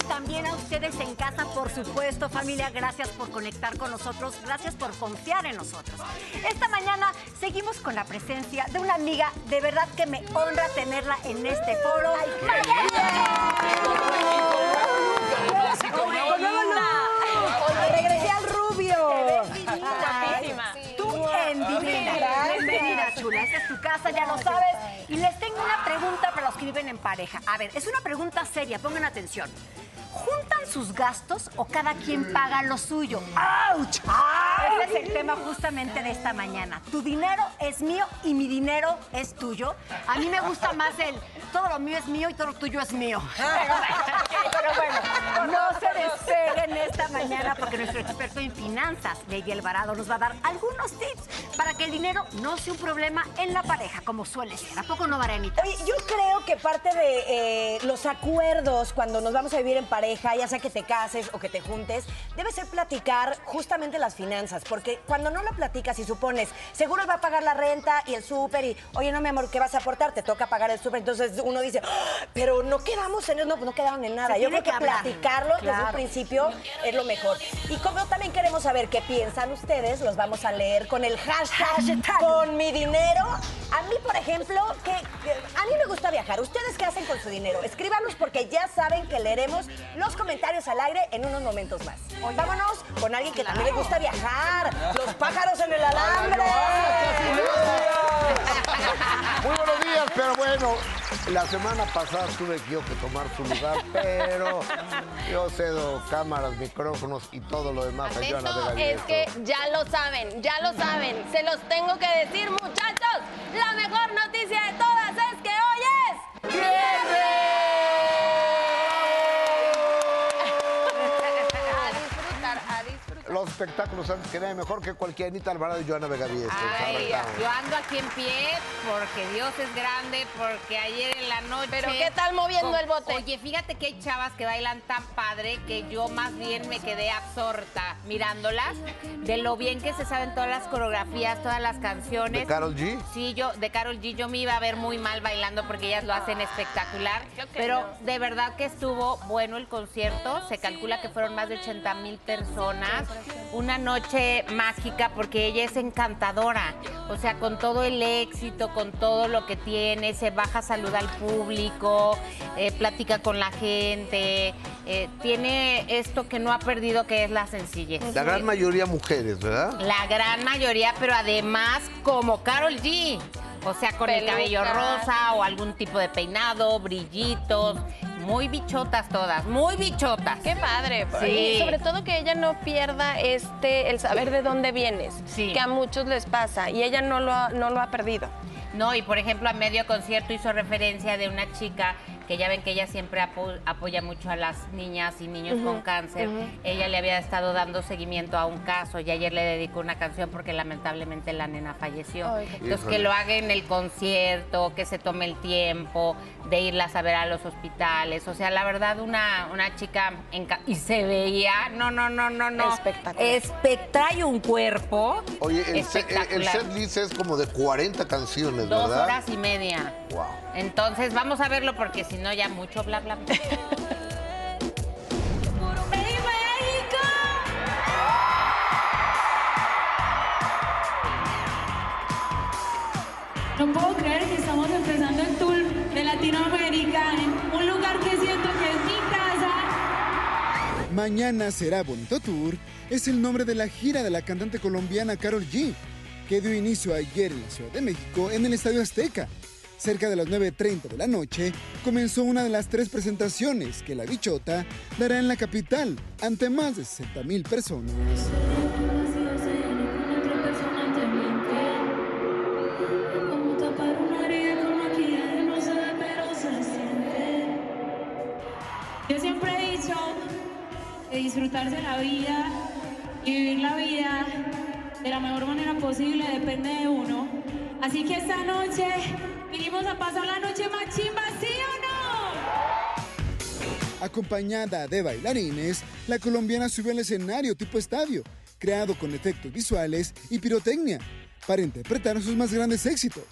también a ustedes en casa, por supuesto, familia. Gracias por conectar con nosotros, gracias por confiar en nosotros. Esta mañana seguimos con la presencia de una amiga, de verdad que me honra tenerla en este foro. Regresé Esta es tu casa, ya lo sabes. Y les tengo una pregunta para los que viven en pareja. A ver, es una pregunta seria, pongan atención. ¿Juntan sus gastos o cada quien paga lo suyo? ¡Auch! Ese es el tema justamente de esta mañana. Tu dinero es mío y mi dinero es tuyo. A mí me gusta más el todo lo mío es mío y todo lo tuyo es mío. Pero bueno, no se despeguen esta mañana porque nuestro experto en finanzas, Ley Alvarado, nos va a dar algunos tips para que el dinero no sea un problema en la pareja, como suele ser. ¿A poco no, Marianita? Oye, yo creo que parte de eh, los acuerdos cuando nos vamos a vivir en pareja, ya sea que te cases o que te juntes, debe ser platicar justamente las finanzas, porque cuando no lo platicas y supones, seguro él va a pagar la renta y el súper y, oye, no, mi amor, ¿qué vas a aportar? Te toca pagar el súper, entonces uno dice, "Ah, pero no quedamos en eso, no, no quedaron en nada. Se Yo creo que, platicarlo desde Claro. un principio es lo mejor. Y como también queremos saber qué piensan ustedes, los vamos a leer con el hashtag, con mi dinero. A mí, por ejemplo, que, que- a mí me gusta viajar. ¿Ustedes qué hacen con su dinero? Escríbanos porque ya saben que leeremos los comentarios al aire en unos momentos más. Vámonos con alguien que también le gusta viajar. Los pájaros en el alambre. Muy buenos días, pero bueno, la semana pasada tuve yo que tomar su lugar, pero yo cedo cámaras, micrófonos y todo lo demás a es que ya lo saben, ya lo saben. Se los tengo que decir, muchachos. La mejor noticia es espectáculos antes que nada, mejor que cualquier Anita Alvarado y Joana Vega Diez. Ay, yo ando aquí en pie porque Dios es grande, porque ayer en la noche... Pero ¿qué tal moviendo con- el bote? Oye, fíjate que hay chavas que bailan tan padre que yo más bien me quedé absorta mirándolas de lo bien que se saben todas las coreografías, todas las canciones. ¿De Karol G? Sí, yo, de Carol G, yo me iba a ver muy mal bailando porque ellas lo hacen espectacular. Pero no. de verdad que estuvo bueno el concierto. Se calcula que fueron más de 80 mil personas. Una noche mágica porque ella es encantadora. O sea, con todo el éxito, con todo lo que tiene, se baja, saluda al público, eh, platica con la gente. eh, tiene esto que no ha perdido, que es la sencillez. La gran mayoría mujeres, ¿verdad? La gran mayoría, pero además como Carol G. O sea, con el cabello rosa o algún tipo de peinado, brillitos. Muy bichotas todas, muy bichotas. Qué padre. Sí. Y sobre todo que ella no pierda este el saber de dónde vienes, Sí. que a muchos les pasa y ella no lo ha, no lo ha perdido. No, y por ejemplo, a medio concierto hizo referencia de una chica que ya ven que ella siempre apo- apoya mucho a las niñas y niños con cáncer. Ella le había estado dando seguimiento a un caso y ayer le dedicó una canción porque lamentablemente la nena falleció. Ay, Entonces, Híjole. que lo haga en el concierto, que se tome el tiempo de irlas a ver a los hospitales. O sea, la verdad, una, una chica enca- y se veía, no, no, no, no, no. Espectacular. Espe- trae un cuerpo Oye, el, el- el espectacular. set list es como de 40 canciones, Dos ¿verdad? horas y media. Wow. Entonces vamos a verlo porque si no ya mucho bla bla bla. No puedo creer que estamos empezando el tour de Latinoamérica en un lugar que siento que es mi casa. Mañana será Bonito Tour es el nombre de la gira de la cantante colombiana Carol G, que dio inicio ayer en la Ciudad de México en el Estadio Azteca. Cerca de las 9.30 de la noche comenzó una de las tres presentaciones que la bichota dará en la capital ante más de 60 mil personas. Yo siempre he dicho que disfrutarse la vida y vivir la vida de la mejor manera posible depende de uno. Así que esta noche vinimos a pasar la noche más chimba, ¿sí o no? Acompañada de bailarines, la colombiana subió al escenario tipo estadio, creado con efectos visuales y pirotecnia, para interpretar sus más grandes éxitos.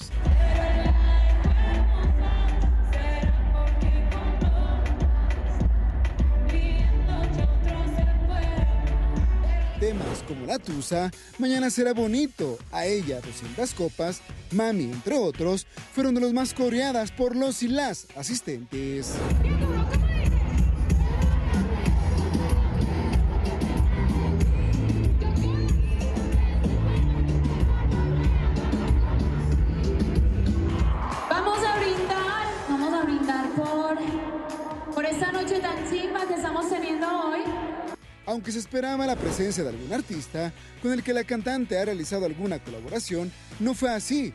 Como La Tusa, Mañana será bonito, A ella 200 copas, Mami, entre otros, fueron de los más coreadas por los y las asistentes. Aunque se esperaba la presencia de algún artista con el que la cantante ha realizado alguna colaboración, no fue así.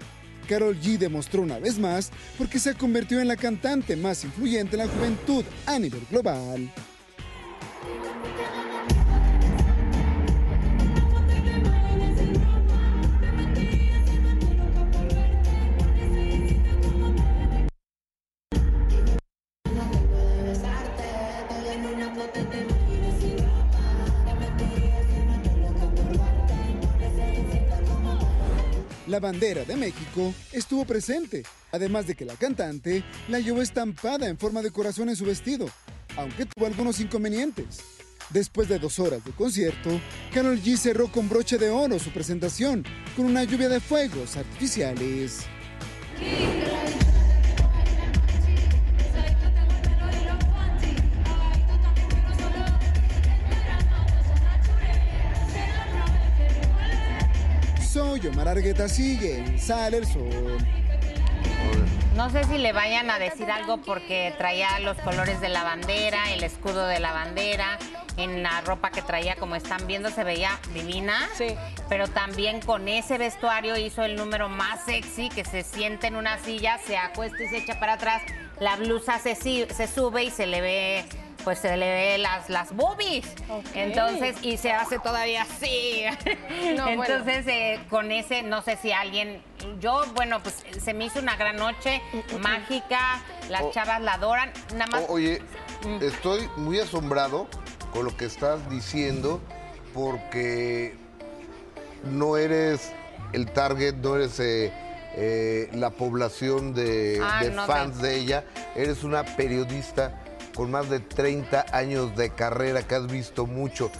Carol G demostró una vez más porque se convirtió en la cantante más influyente en la juventud a nivel global. Bandera de México estuvo presente, además de que la cantante la llevó estampada en forma de corazón en su vestido, aunque tuvo algunos inconvenientes. Después de dos horas de concierto, Carol G cerró con broche de oro su presentación con una lluvia de fuegos artificiales. Argueta, sigue en Sale el Sol. No sé si le vayan a decir algo porque traía los colores de la bandera, el escudo de la bandera, en la ropa que traía, como están viendo, se veía divina. Sí. Pero también con ese vestuario hizo el número más sexy, que se siente en una silla, se acuesta y se echa para atrás, la blusa se sube y se le ve pues se le ve las, las boobies. Entonces, y se hace todavía así. No, bueno. Entonces, eh, con ese, no sé si alguien, yo, bueno, pues se me hizo una gran noche, mágica, las O- chavas la adoran, nada más. Oye, Mm. estoy muy asombrado con lo que estás diciendo porque no eres el target, no eres eh, eh, la población de, Ah, de no fans sé. de ella, eres una periodista con más de 30 años de carrera que has visto mucho.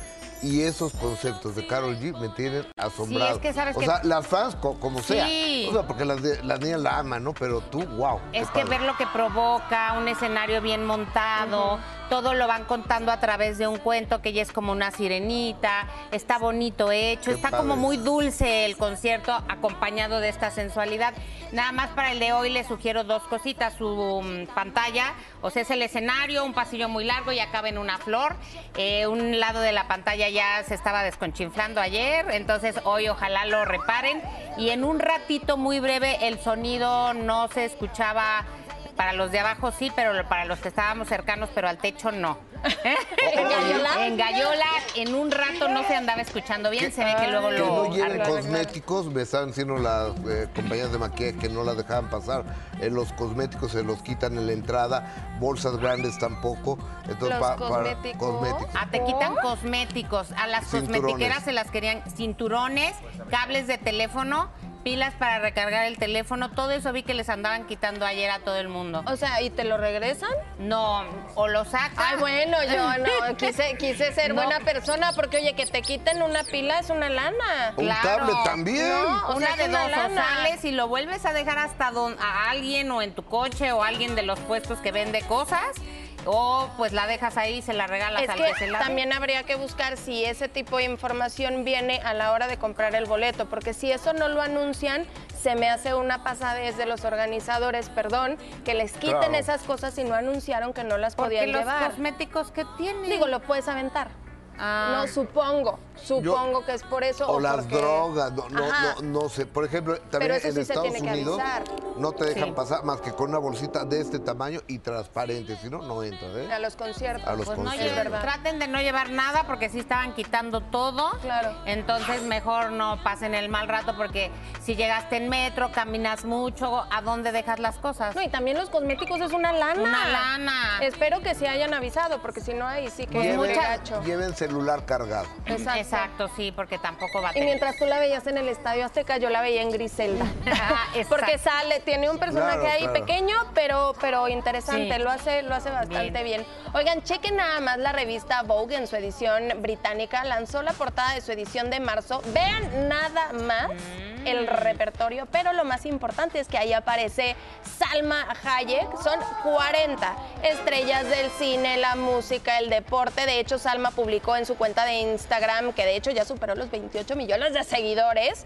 Y esos conceptos de Carol G me tienen asombrado. es que sabes o que- sea, las fans, co- como sea. Sí. O sea, porque las, las niñas la aman, ¿no? Pero tú, wow. Es que ver lo que provoca, un escenario bien montado, todo lo van contando a través de un cuento que ya es como una sirenita, está bonito hecho, Qué está como muy dulce el concierto acompañado de esta sensualidad. Nada más para el de hoy les sugiero dos cositas, su mm, pantalla, o sea, es el escenario, un pasillo muy largo y acaba en una flor. Eh, un lado de la pantalla ya se estaba desconchinflando ayer, entonces hoy ojalá lo reparen. Y en un ratito muy breve el sonido no se escuchaba. Para los de abajo sí, pero para los que estábamos cercanos, pero al techo no. ¿En Gallola? En Gallola, en un rato no se andaba escuchando bien, se ve que luego Que lo no lleven cosméticos, me estaban diciendo las eh, compañías de maquillaje que no las dejaban pasar. Eh, los cosméticos se los quitan en la entrada, bolsas grandes tampoco. Entonces, ¿Los pa- para- cosméticos? cosméticos. Ah, te quitan cosméticos. A las Cinturones. cosmetiqueras se las querían cinturones, cables de teléfono, pilas para recargar el teléfono. Todo eso vi que les andaban quitando ayer a todo el mundo. O sea, ¿y te lo regresan? No, o lo sacan. Ay, bueno, yo no, quise, quise ser No. buena persona porque, oye, que te quiten una pila es una lana. Un Claro. tablet también. No. o Una sea, de una dos, o lana. sales y lo vuelves a dejar hasta don, a alguien o en tu coche o alguien de los puestos que vende cosas, o pues la dejas ahí y se la regalas Es al que que se la también habría que buscar si ese tipo de información viene a la hora de comprar el boleto, porque si eso no lo anuncian, se me hace una pasadez de los organizadores, perdón, que les quiten Claro. esas cosas y no anunciaron que no las Porque podían los llevar. cosméticos que tienen. Digo, lo puedes aventar. Ah. No, supongo, supongo que es por eso. O las porque- drogas, no, no, no, no sé. Por ejemplo, también eso en sí se Estados Unidos no te dejan Sí. pasar más que con una bolsita de este tamaño y transparente. Si no, no entras, ¿eh? A los conciertos. A los Pues no conciertos. lleven- verdad. traten de no llevar nada porque sí estaban quitando todo. Claro. Entonces mejor no pasen el mal rato porque si llegaste en metro, caminas mucho, ¿a dónde dejas las cosas? No, y también los cosméticos es una lana. Una lana. Espero que sí hayan avisado, porque si no, ahí sí que Pues es muy Lleven, gacho. lleven celular cargado. Exacto. Exacto, sí, porque tampoco va a Y mientras tú la veías en el Estadio Azteca, yo la veía en Griselda. Ah, exacto. Porque sale, tiene un personaje Claro, ahí claro. pequeño, pero, pero interesante. Sí. Lo hace, lo hace bastante bien. Oigan, chequen nada más la revista Vogue en su edición británica. Lanzó la portada de su edición de marzo. Vean nada más Mm. El repertorio, pero lo más importante es que ahí aparece Salma Hayek. Son 40 estrellas del cine, la música, el deporte. De hecho, Salma publicó en su cuenta de Instagram, que de hecho ya superó los 28 millones de seguidores,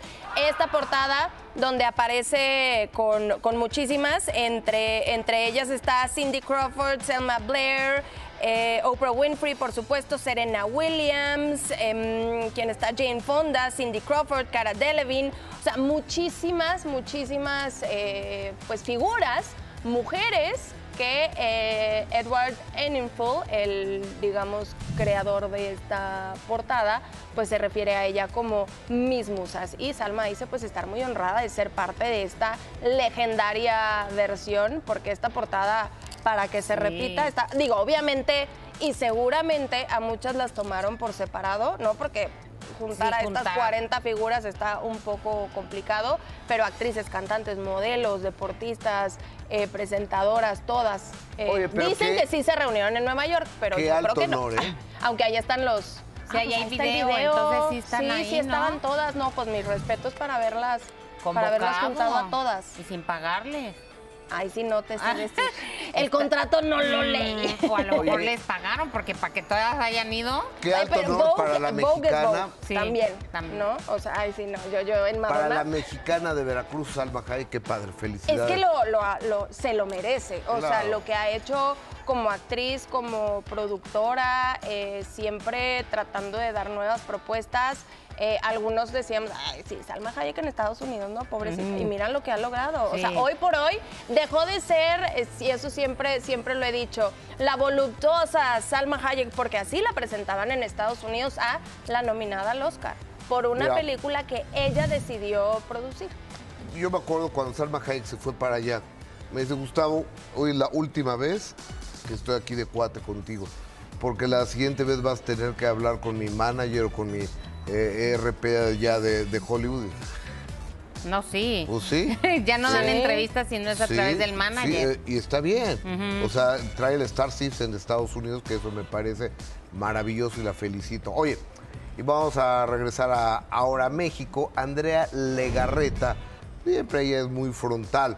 esta portada donde aparece con, con muchísimas. Entre, entre ellas está Cindy Crawford, Selma Blair. Eh, Oprah Winfrey, por supuesto, Serena Williams, em, quien está Jane Fonda, Cindy Crawford, Cara Delevingne, o sea, muchísimas, muchísimas eh, pues figuras, mujeres que eh, Edward Enninful, el, digamos, creador de esta portada, pues se refiere a ella como mis musas. Y Salma dice pues estar muy honrada de ser parte de esta legendaria versión, porque esta portada, para que se Sí. repita, está, digo, obviamente y seguramente a muchas las tomaron por separado, ¿no? Porque juntar Sí, a estas juntar. 40 figuras está un poco complicado, pero actrices, cantantes, modelos, deportistas, eh, presentadoras, todas. eh, Oye, pero dicen qué- que sí se reunieron en Nueva York, pero yo creo que no. ¿eh? Aunque ahí están los... Sí, ahí hay ahí está el video, entonces sí están sí, ahí, sí ¿no? estaban todas, no, pues mis respetos para verlas, para haberlas Convocado. juntado a todas. Y sin pagarles. Ay, sí, no te sé Ah. decir. El contrato no lo leí. Mm, O a lo mejor Oye. les pagaron, porque para que todas hayan ido. Qué Ay, alto pero honor Vogue- para la Vogue es mexicana. Sí, también, también. ¿no? O sea, ay, sí, no, yo, yo en Madonna... Para la mexicana de Veracruz, Salma Hayek, qué padre, Es felicidades. que lo, lo- lo- se lo merece. O sea, Claro. lo que ha hecho como actriz, como productora, eh, siempre tratando de dar nuevas propuestas. Eh, algunos decíamos, ay, sí, Salma Hayek en Estados Unidos, ¿no? Pobrecita. Y miran lo que ha logrado. O sea, hoy por hoy dejó de ser, eh, y eso siempre, siempre lo he dicho, la voluptuosa Salma Hayek, porque así la presentaban en Estados Unidos a la nominada al Oscar por una Mira. película que ella decidió producir. Yo me acuerdo cuando Salma Hayek se fue para allá. Me dice, Gustavo, hoy es la última vez que estoy aquí de cuate contigo. Porque la siguiente vez vas a tener que hablar con mi manager o con mi eh, ERP ya de, de Hollywood. No, sí. Pues sí. ya no dan Sí. entrevistas si no es a Sí, través del manager. eh, y está bien. O sea, trae el Star Citizen de Estados Unidos, que eso me parece maravilloso y la felicito. Oye, y vamos a regresar a ahora a México. Andrea Legarreta, siempre ella es muy frontal.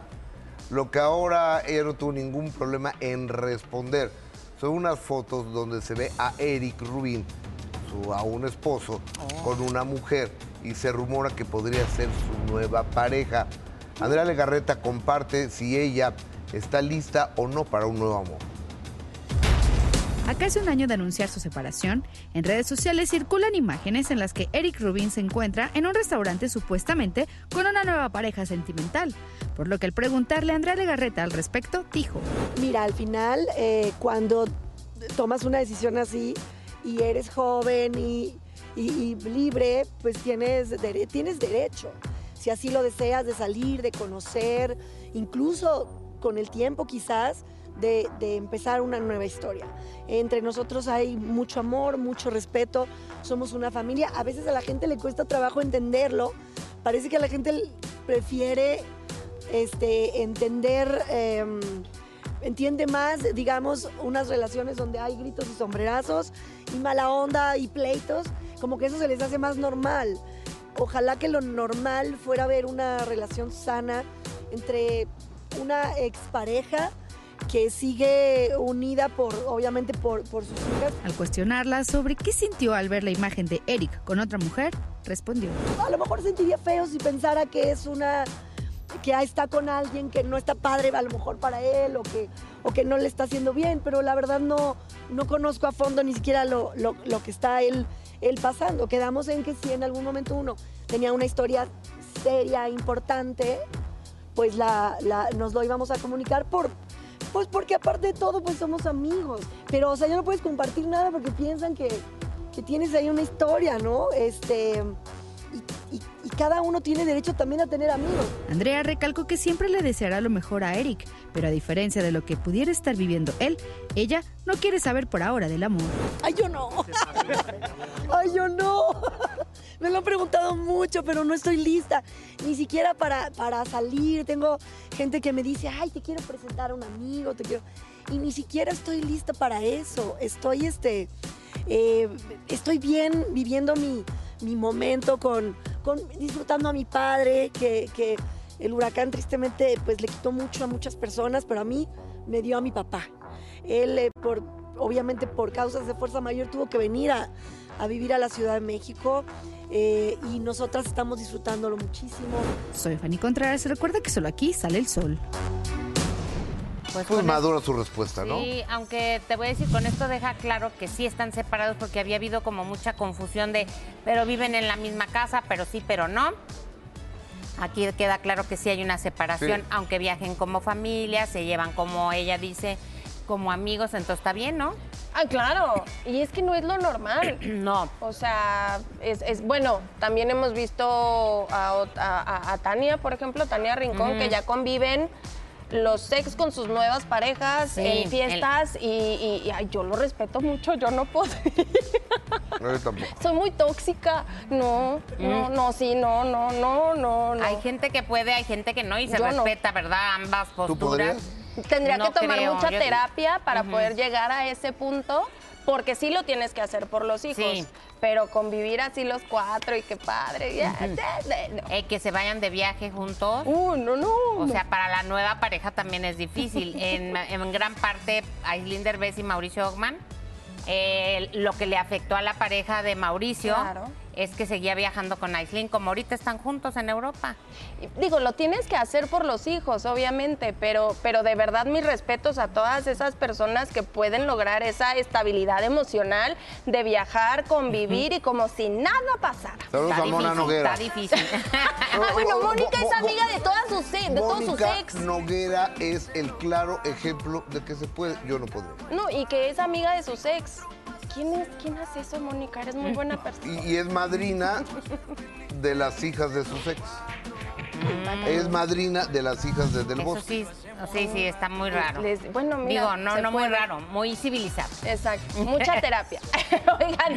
Lo que ahora ella no tuvo ningún problema en responder. Son unas fotos donde se ve a Eric Rubin, su aún esposo, con una mujer y se rumora que podría ser su nueva pareja. Andrea Legarreta comparte si ella está lista o no para un nuevo amor. A casi un año de anunciar su separación, en redes sociales circulan imágenes en las que Eric Rubin se encuentra en un restaurante supuestamente con una nueva pareja sentimental, por lo que al preguntarle a Andrea Legarreta al respecto, dijo, Mira, al final, eh, cuando tomas una decisión así y eres joven y, libre, pues tienes, tienes derecho, si así lo deseas, de salir, de conocer, incluso con el tiempo quizás, de, empezar una nueva historia. Entre nosotros hay mucho amor, mucho respeto, somos una familia. A veces a la gente le cuesta trabajo entenderlo, parece que a la gente prefiere este, entender... em, entiende más, digamos, unas relaciones donde hay gritos y sombrerazos y mala onda y pleitos, como que eso se les hace más normal. Ojalá que lo normal fuera ver una relación sana entre una expareja que sigue unida por, obviamente, por, por sus hijas. al cuestionarla sobre qué sintió al ver la imagen de Eric con otra mujer, respondió. A lo mejor sentiría feo si pensara que es una que está con alguien que no está padre a lo mejor para él o que, o que no le está haciendo bien, pero la verdad no, no conozco a fondo ni siquiera lo, lo- lo que está él, él pasando. Quedamos en que si en algún momento uno tenía una historia seria, importante, pues la, la- nos lo íbamos a comunicar por... Pues porque aparte de todo, pues somos amigos. Pero, o sea, ya no puedes compartir nada porque piensan que, que tienes ahí una historia, ¿no? Este, y- y cada uno tiene derecho también a tener amigos. Andrea recalcó que siempre le deseará lo mejor a Eric, pero a diferencia de lo que pudiera estar viviendo él, ella no quiere saber por ahora del amor. Ay, yo no. Ay, yo no. Me lo han preguntado mucho, pero no estoy lista. Ni siquiera para, para salir. Tengo gente que me dice, ay, te quiero presentar a un amigo, te quiero. Y ni siquiera estoy lista para eso. Estoy, este, eh, estoy bien viviendo mi, mi momento con, disfrutando a mi padre, que, el huracán tristemente pues le quitó mucho a muchas personas, pero a mí me dio a mi papá. Él, eh, obviamente por causas de fuerza mayor, tuvo que venir a, vivir a la Ciudad de México eh, y nosotras estamos disfrutándolo muchísimo. Soy Fanny Contreras recuerda que solo aquí sale el sol. Pues con madura su respuesta, ¿no? Sí, aunque te voy a decir, con esto deja claro que sí están separados porque había habido como mucha confusión de, pero viven en la misma casa, pero sí, pero no. Aquí queda claro que sí hay una separación, Sí. aunque viajen como familia, se llevan como ella dice, como amigos, entonces está bien, ¿no? Ah, claro. Y es que no es lo normal. No. O sea, es, es- bueno, también hemos visto a, a- Tania, por ejemplo, Tania Rincón, que ya conviven los ex con sus nuevas parejas Sí, en fiestas y, y- y, ay, yo lo respeto mucho, yo no puedo. No, yo tampoco. Soy muy tóxica. No, no, Mm. no, sí, no, no, no, no, no. Hay gente que puede, hay gente que no, y se Yo no. respeta, ¿verdad? Ambas posturas. Tendría No que tomar creo, mucha yo- terapia para poder llegar a ese punto, porque sí lo tienes que hacer por los hijos. Sí. Pero convivir así los cuatro y qué padre. ya, no. Eh, que se vayan de viaje juntos. Uh, no, no. O sea, para la nueva pareja también es difícil. En, en gran parte, Aislinn Derbez y Mauricio Ogman, eh, lo que le afectó a la pareja de Mauricio Claro. Es que seguía viajando con Aislinn, como ahorita están juntos en Europa. Digo, lo tienes que hacer por los hijos, obviamente, pero, pero de verdad mis respetos a todas esas personas que pueden lograr esa estabilidad emocional de viajar, convivir y como si nada pasara. Saludos Está a Mona difícil, Noguera. Está difícil. Ah, bueno, Mónica es amiga de todas sus, de todos sus Mónica ex. Noguera es el claro ejemplo de que se puede. Yo no podría. No, y que es amiga de sus ex. ¿Quién, es, ¿Quién hace eso, Mónica? Eres muy buena persona. Y, y es madrina de las hijas de sus ex. Es madrina de las hijas de Del Eso Bosque. sí, sí, sí, está muy raro. Les- bueno, mira, Digo, no, no muy raro, muy civilizado. Exacto, mucha terapia. Oigan.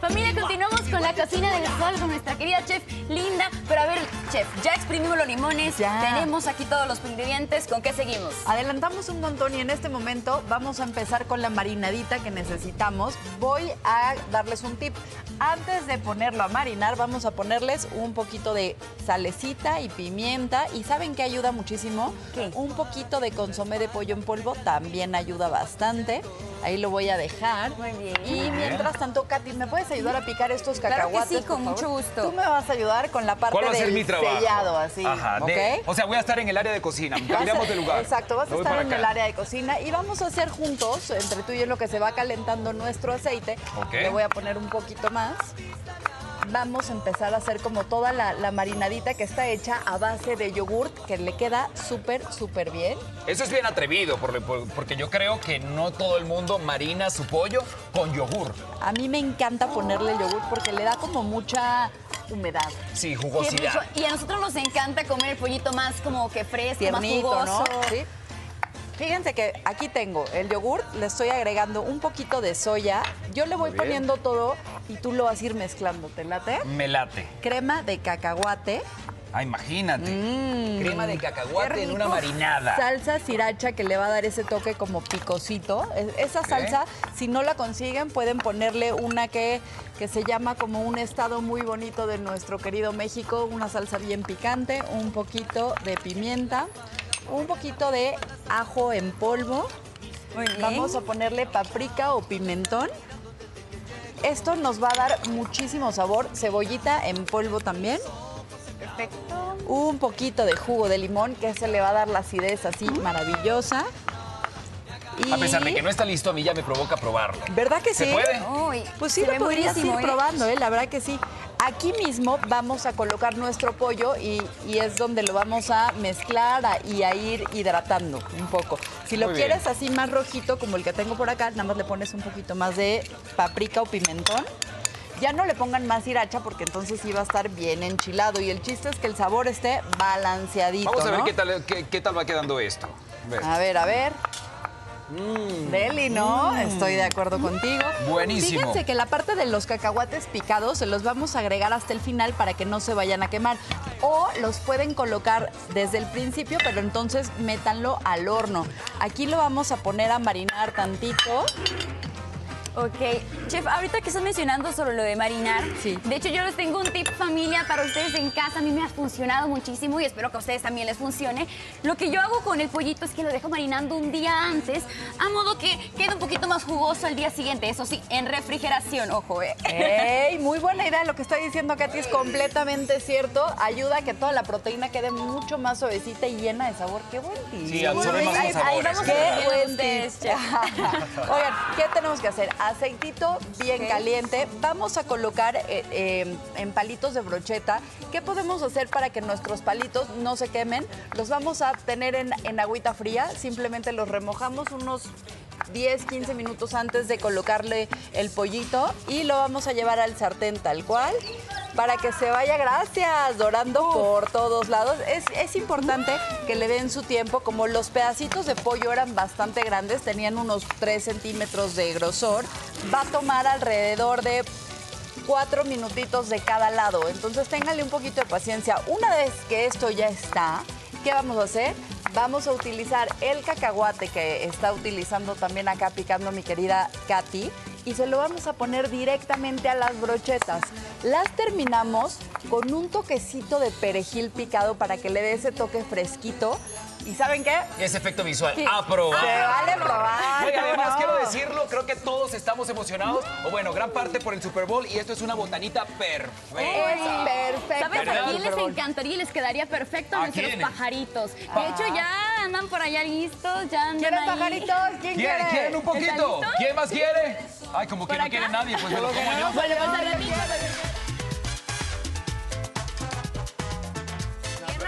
Familia, continuamos con la cocina del sol con nuestra querida chef Linda. Pero a ver, chef, ya exprimimos los limones, Ya. tenemos aquí todos los ingredientes. ¿Con qué seguimos? Adelantamos un montón y en este momento vamos a empezar con la marinadita que necesitamos. Voy a darles un tip. Antes de ponerlo a marinar, vamos a ponerles un poquito de salecita y pimienta. ¿Y saben qué ayuda muchísimo? ¿Qué? Un poquito de consomé de pollo en polvo también ayuda bastante. Ahí lo voy a dejar. Muy bien. Y mientras tanto, Katy, ¿me puedes ayudar a picar estos Claro que cacahuates? sí, con mucho gusto. Tú me vas a ayudar con la parte ¿Cuál va a ser del mi trabajo? sellado, así. Ajá, ¿ok? de- o sea, voy a estar en el área de cocina. Cambiamos de lugar. Exacto, vas a Me estar en acá. el área de cocina y vamos a hacer juntos, entre tú y yo, en lo que se va calentando nuestro aceite. Ok. Le voy a poner un poquito más. Vamos a empezar a hacer como toda la, la marinadita que está hecha a base de yogurt, que le queda súper, súper bien. Eso es bien atrevido, por- por- porque yo creo que no todo el mundo marina su pollo con yogur. A mí me encanta ponerle el yogurt porque le da como mucha humedad. Sí, jugosidad. Y a nosotros nos encanta comer el pollito más como que fresco, tiernito, más ¿no? jugoso. Sí. Fíjense que aquí tengo el yogurt, le estoy agregando un poquito de soya. Yo le voy poniendo todo y tú lo vas a ir mezclando, ¿te late? Me late. Crema de cacahuate. Ah, imagínate. Mm. Crema de cacahuate en una marinada. Salsa sriracha que le va a dar ese toque como picosito. Es- Esa salsa, si no la consiguen, pueden ponerle una que, que se llama como un estado muy bonito de nuestro querido México, una salsa bien picante, un poquito de pimienta, un poquito de ajo en polvo. Muy bien. Vamos a ponerle paprika o pimentón. Esto nos va a dar muchísimo sabor. Cebollita en polvo también. Perfecto. Un poquito de jugo de limón que se le va a dar la acidez así maravillosa. Y- A pesar de que no está listo, a mí ya me provoca probarlo. ¿Verdad que ¿Se sí? puede? Uy, Pues sí se lo podrías ir ¿eh? probando, ¿eh? La verdad que sí. Aquí mismo vamos a colocar nuestro pollo y, y es donde lo vamos a mezclar a- y a ir hidratando un poco. Si lo Muy bien. quieres así más rojito como el que tengo por acá, nada más le pones un poquito más de paprika o pimentón. Ya no le pongan más sriracha porque entonces sí va a estar bien enchilado y el chiste es que el sabor esté balanceadito. Vamos a ver ¿no? qué tal, qué, qué tal va quedando esto. A ver, a ver. Mm. Deli, ¿no? Mm. Estoy de acuerdo contigo. Buenísimo. Fíjense que la parte de los cacahuates picados se los vamos a agregar hasta el final para que no se vayan a quemar. O los pueden colocar desde el principio, pero entonces métanlo al horno. Aquí lo vamos a poner a marinar tantito. Ok, chef, ahorita que estás mencionando sobre lo de marinar, de hecho yo les tengo un tip familia para ustedes en casa, a mí me ha funcionado muchísimo y espero que a ustedes también les funcione. Lo que yo hago con el pollito es que lo dejo marinando un día antes, a modo que quede un poquito más jugoso al día siguiente, eso sí, en refrigeración, ojo, eh. ¡Ey! Muy buena idea. Lo que está diciendo Katy es completamente cierto. Ayuda a que toda la proteína quede mucho más suavecita y llena de sabor. ¡Qué buen tip! Sí, absorbe más Ahí- vamos a Qué ver buen tip. Oigan, ¿qué tenemos que hacer? Aceitito bien caliente. Vamos a colocar eh, eh, en palitos de brocheta. ¿Qué podemos hacer para que nuestros palitos no se quemen? Los vamos a tener en, en agüita fría. Simplemente los remojamos unos 10, 15 minutos antes de colocarle el pollito y lo vamos a llevar al sartén tal cual para que se vaya, gracias, dorando por todos lados. Es, es importante que le den su tiempo, como los pedacitos de pollo eran bastante grandes, tenían unos 3 centímetros de grosor, va a tomar alrededor de cuatro minutitos de cada lado. Entonces ténganle un poquito de paciencia. Una vez que esto ya está, ¿qué vamos a hacer? Vamos a utilizar el cacahuate que está utilizando también acá picando mi querida Katy y se lo vamos a poner directamente a las brochetas. Las terminamos con un toquecito de perejil picado para que le dé ese toque fresquito. ¿Y saben qué? Ese efecto visual. Sí. Aprobar. Se vale probar, Oiga, además ¿no? quiero decirlo, creo que todos estamos emocionados, o bueno, gran parte por el Super Bowl, y esto es una botanita perfecta. Es perfecto. ¿Sabes a ¿Verdad? quién les encantaría y les quedaría perfecto? A ¿A nuestros quiénes? pajaritos. De hecho, ya andan por allá listos, ya andan ¿Quieren ahí. pajaritos? ¿Quién ¿Quieren, quiere? ¿Quieren un poquito? ¿Quién más quiere? Ay, como que ¿Por no acá? quiere nadie, pues me lo como yo. Bueno, pues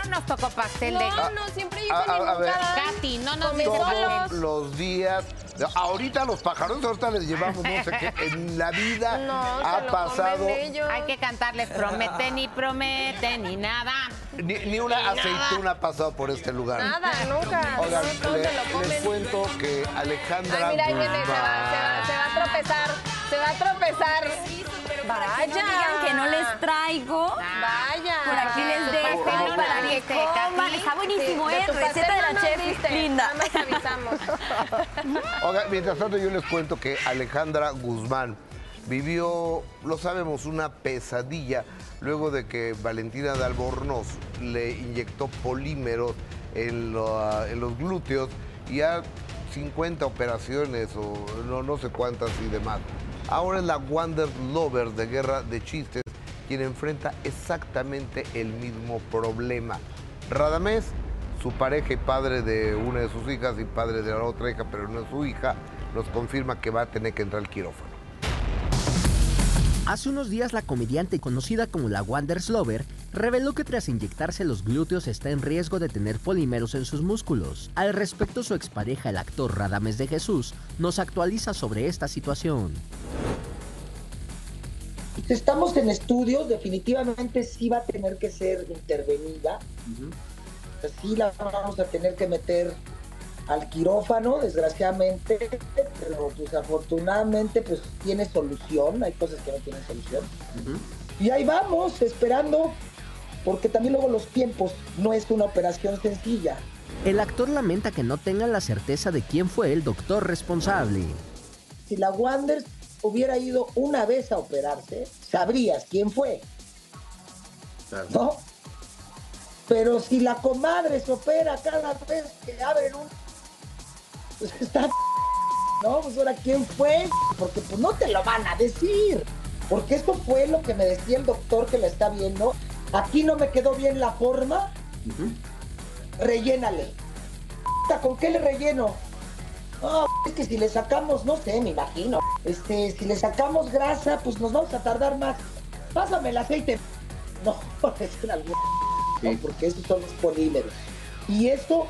nos tocó pastel de No, no, siempre yo A- a- a ver. Katy, no nos dices Todos pastel. los días. Ahorita los pájaros, ahorita les llevamos, no sé qué. En la vida No, se ha lo pasado comen ellos. Hay que cantarles promete ni promete ni nada. ni, ni una aceituna ha pasado por este lugar. Nada, nunca. Oigan, No, todos le- se lo les comen. cuento que Alejandra Ay, mira, ahí viene, se va, se va, se va a tropezar, se va a tropezar. Para que no digan que no les traigo. Vaya. Por aquí les dejo para que coman. Está buenísimo, Sí, ¿eh? de Receta de la no chef diste, Linda. Nada más avisamos. Oigan, mientras tanto yo les cuento que Alejandra Guzmán vivió, lo sabemos, una pesadilla luego de que Valentina de Albornoz le inyectó polímeros en, lo- en los glúteos y a 50 operaciones o no, no sé cuántas y demás. Ahora es la Wonder Lover de Guerra de Chistes quien enfrenta exactamente el mismo problema. Radamés su pareja y padre de una de sus hijas y padre de la otra hija, pero no es su hija, nos confirma que va a tener que entrar al quirófano. Hace unos días la comediante conocida como la Wonder Slover reveló que tras inyectarse los glúteos está en riesgo de tener polímeros en sus músculos. Al respecto su expareja el actor Radames de Jesús nos actualiza sobre esta situación. Estamos en estudios, definitivamente sí va a tener que ser intervenida. Sí la vamos a tener que meter al quirófano, desgraciadamente, pero pues afortunadamente pues tiene solución, hay cosas que no tienen solución. Y ahí vamos, esperando, porque también luego los tiempos no es una operación sencilla. El actor lamenta que no tengan la certeza de quién fue el doctor responsable. Si la Wander hubiera ido una vez a operarse, sabrías quién fue. ¿No? Pero si la comadre se opera cada vez que abren un... Pues está... No, pues ahora quién fue, porque pues no te lo van a decir. Porque esto fue lo que me decía el doctor que la está viendo. Aquí no me quedó bien la forma. Rellénale. ¿Con qué le relleno? No, es que si le sacamos, no sé, me imagino. Este, si le sacamos grasa, pues nos vamos a tardar más. pásame el aceite. No, es una ¿no? porque esos son los polímeros. Y esto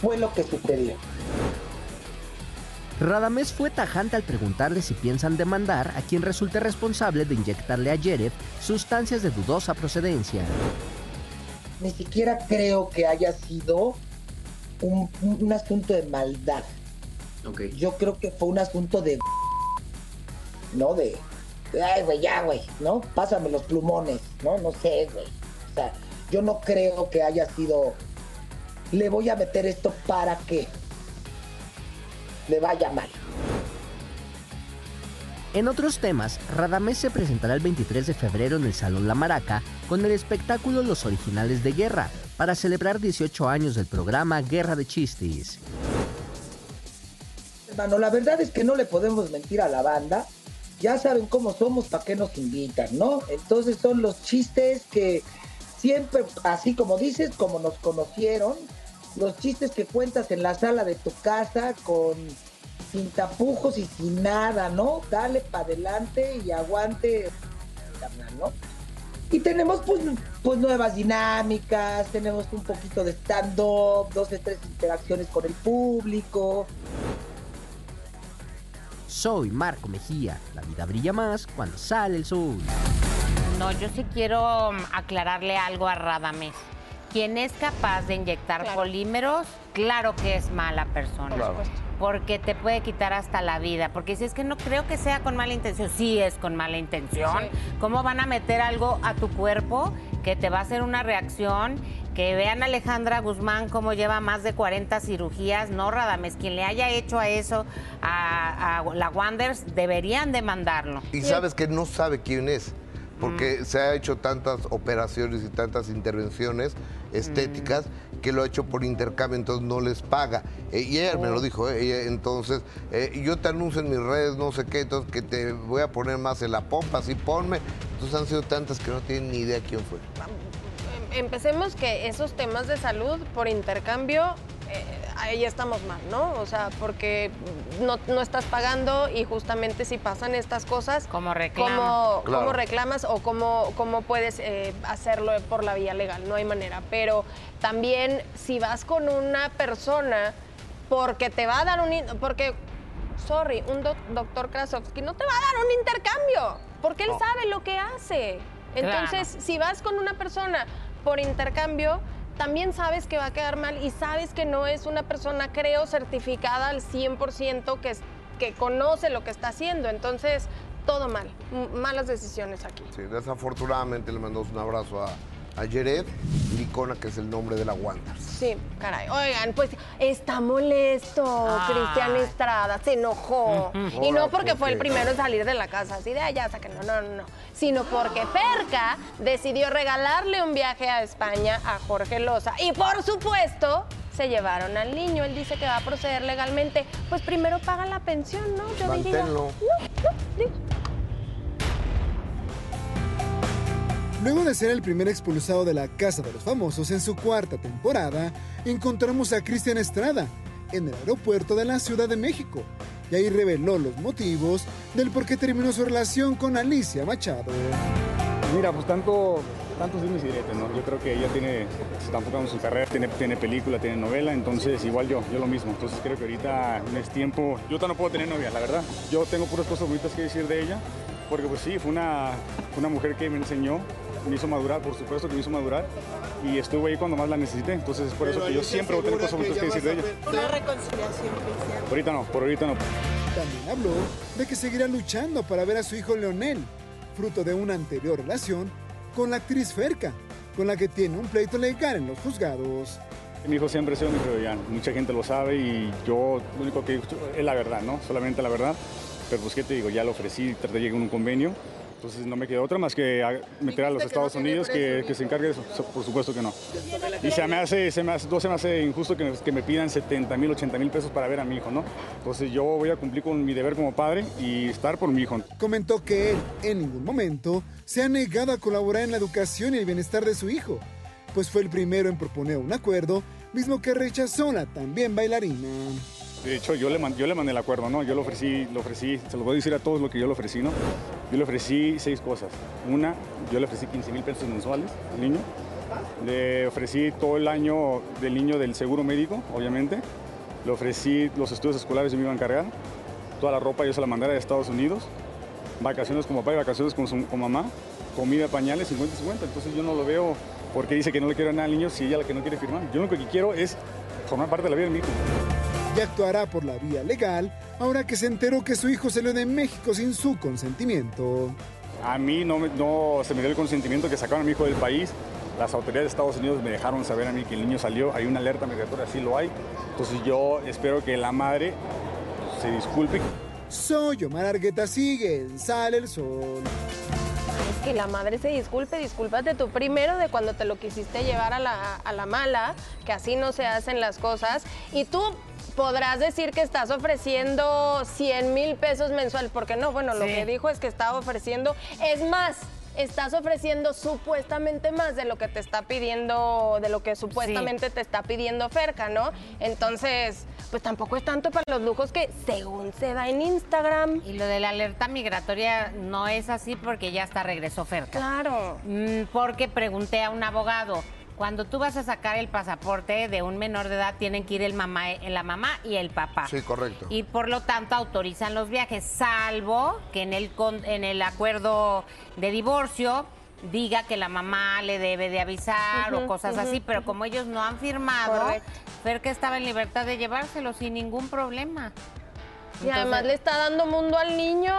fue lo que sucedió. Radamés fue tajante al preguntarle si piensan demandar a quien resulte responsable de inyectarle a Jared sustancias de dudosa procedencia. Ni siquiera creo que haya sido un, un asunto de maldad. Yo creo que fue un asunto de... ¿No? De... de, Ay, güey, ya, güey, ¿no? Pásame los plumones, ¿no? No sé, güey. O sea, yo no creo que haya sido... Le voy a meter esto para que le vaya mal. En otros temas, Radamés se presentará el 23 de febrero en el Salón La Maraca con el espectáculo Los Originales de Guerra para celebrar 18 años del programa Guerra de Chistes. Hermano, la verdad es que no le podemos mentir a la banda. Ya saben cómo somos, para qué nos invitan, ¿no? Entonces son los chistes que siempre, así como dices, como nos conocieron, los chistes que cuentas en la sala de tu casa con sin tapujos y sin nada, ¿no? Dale para adelante y aguante. Y tenemos pues, pues nuevas dinámicas, tenemos un poquito de stand-up, dos o tres interacciones con el público. Soy Marco Mejía. La vida brilla más cuando sale el sol. No, yo sí quiero um, aclararle algo a Radamés. Quien es capaz de inyectar polímeros, claro que es mala persona. Claro. Porque te puede quitar hasta la vida. Porque si es que no creo que sea con mala intención, sí es con mala intención. ¿Cómo van a meter algo a tu cuerpo que te va a hacer una reacción? Que vean a Alejandra Guzmán cómo lleva más de 40 cirugías. No, Radames, quien le haya hecho a eso a, a la Wanders, deberían demandarlo. Y sabes que no sabe quién es, porque se ha hecho tantas operaciones y tantas intervenciones estéticas que lo ha hecho por intercambio, entonces no les paga. Eh, y ella me lo dijo, eh, ella, entonces, eh, yo te anuncio en mis redes, no sé qué, entonces que te voy a poner más en la pompa, así ponme. Entonces han sido tantas que no tienen ni idea quién fue. Em- Empecemos que esos temas de salud por intercambio, eh, ahí estamos mal, ¿no? O sea, porque no, no estás pagando y justamente si pasan estas cosas, ¿Cómo reclamas? ¿cómo, Claro. cómo reclamas o cómo, cómo puedes eh, hacerlo por la vía legal? No hay manera. Pero también si vas con una persona porque te va a dar un... Porque, sorry, un doc- doctor Krasovsky no te va a dar un intercambio, porque él No. sabe lo que hace. Entonces, Claro. si vas con una persona por intercambio, también sabes que va a quedar mal y sabes que no es una persona, creo, certificada al 100% que, que conoce lo que está haciendo. Entonces, todo mal. Malas decisiones aquí. Sí, desafortunadamente le mandamos un abrazo a, a Jared Licona, que es el nombre de la Wanda. Sí, caray. Oigan, pues está molesto Ay. Cristian Estrada, se enojó. Y no porque ¿por fue el primero en salir de la casa, así de allá, sáquenlo. No, no, no. Sino porque Ferca decidió regalarle un viaje a España a Jorge Loza. Y por supuesto, se llevaron al niño. Él dice que va a proceder legalmente. Pues primero paga la pensión, ¿no? Yo diría. No, no, digo. Luego de ser el primer expulsado de la Casa de los Famosos en su cuarta temporada, encontramos a Cristian Estrada en el aeropuerto de la Ciudad de México. Y ahí reveló los motivos del por qué terminó su relación con Alicia Machado. Mira, pues tanto, tantos dimes y ¿no? Yo creo que ella tiene, está enfocando en su carrera, tiene, tiene película, tiene novela, entonces igual yo, yo lo mismo. Entonces creo que ahorita no es tiempo, yo no puedo tener novia, la verdad. Yo tengo puras cosas bonitas que decir de ella, porque pues sí, fue una, una mujer que me enseñó, me hizo madurar, por supuesto que me hizo madurar, y estuve ahí cuando más la necesité, entonces es por eso que yo siempre voy a tener cosas bonitas que decir de ella. Una reconciliación, Cristian. Ahorita no, por ahorita no. También habló de que seguirá luchando para ver a su hijo Leonel, fruto de una anterior relación con la actriz Ferca, con la que tiene un pleito legal en los juzgados. Mi hijo siempre ha sido mi prioridad. Mucha gente lo sabe y yo lo único que digo es la verdad, ¿no? Solamente la verdad. Pero pues, ¿qué te digo? Ya lo ofrecí, traté de llegar a un convenio. Entonces no me queda otra más que meter a los Estados Unidos que, que se encargue de eso. So- Por supuesto que no. Y se me hace, se me hace, no se me hace injusto que, que me pidan 70 mil, 80 mil pesos para ver a mi hijo, ¿no? Entonces yo voy a cumplir con mi deber como padre y estar por mi hijo. Comentó que él en ningún momento se ha negado a colaborar en la educación y el bienestar de su hijo, pues fue el primero en proponer un acuerdo, mismo que rechazó la también bailarina. De hecho, yo le, yo le mandé el acuerdo, ¿no? Yo lo ofrecí, lo ofrecí, se lo voy a decir a todos lo que yo le ofrecí, ¿no? Yo le ofrecí seis cosas. Una, yo le ofrecí 15 mil pesos mensuales al niño. Le ofrecí todo el año del niño del seguro médico, obviamente. Le ofrecí los estudios escolares, yo me iba a encargar. Toda la ropa yo se la mandara de Estados Unidos. Vacaciones con papá y vacaciones con, mamá. Comida, pañales, 50-50. Entonces yo no lo veo porque dice que no le quiero nada al niño si ella la que no quiere firmar. Yo lo que quiero es formar parte de la vida de mi hijo. Y actuará por la vía legal ahora que se enteró que su hijo salió de México sin su consentimiento. A mí no, me- no se me dio el consentimiento que sacaron a mi hijo del país. Las autoridades de Estados Unidos me dejaron saber a mí que el niño salió. Hay una alerta migratoria, sí lo hay. Entonces yo espero que la madre se disculpe. Soy Omar Argueta, sigue en Sale el Sol. Es que la madre se disculpe, discúlpate tú primero de cuando te lo quisiste llevar a la, a la mala, que así no se hacen las cosas. Y tú podrás decir que estás ofreciendo 100 mil pesos mensual, porque no, bueno, lo que dijo es que estaba ofreciendo, es más. Estás ofreciendo supuestamente más de lo que te está pidiendo, de lo que supuestamente te está pidiendo Ferca, ¿no? Entonces, pues tampoco es tanto para los lujos que según se da en Instagram. Y lo de la alerta migratoria no es así porque ya hasta regresó Ferca. Claro. Mm, porque pregunté a un abogado. Cuando tú vas a sacar el pasaporte de un menor de edad, tienen que ir el mamá, la mamá y el papá. Sí, correcto. Y por lo tanto autorizan los viajes, salvo que en el, en el acuerdo de divorcio diga que la mamá le debe de avisar o cosas así, pero como ellos no han firmado, Correcto. Ferca estaba en libertad de llevárselo sin ningún problema. Y además le está dando mundo al niño.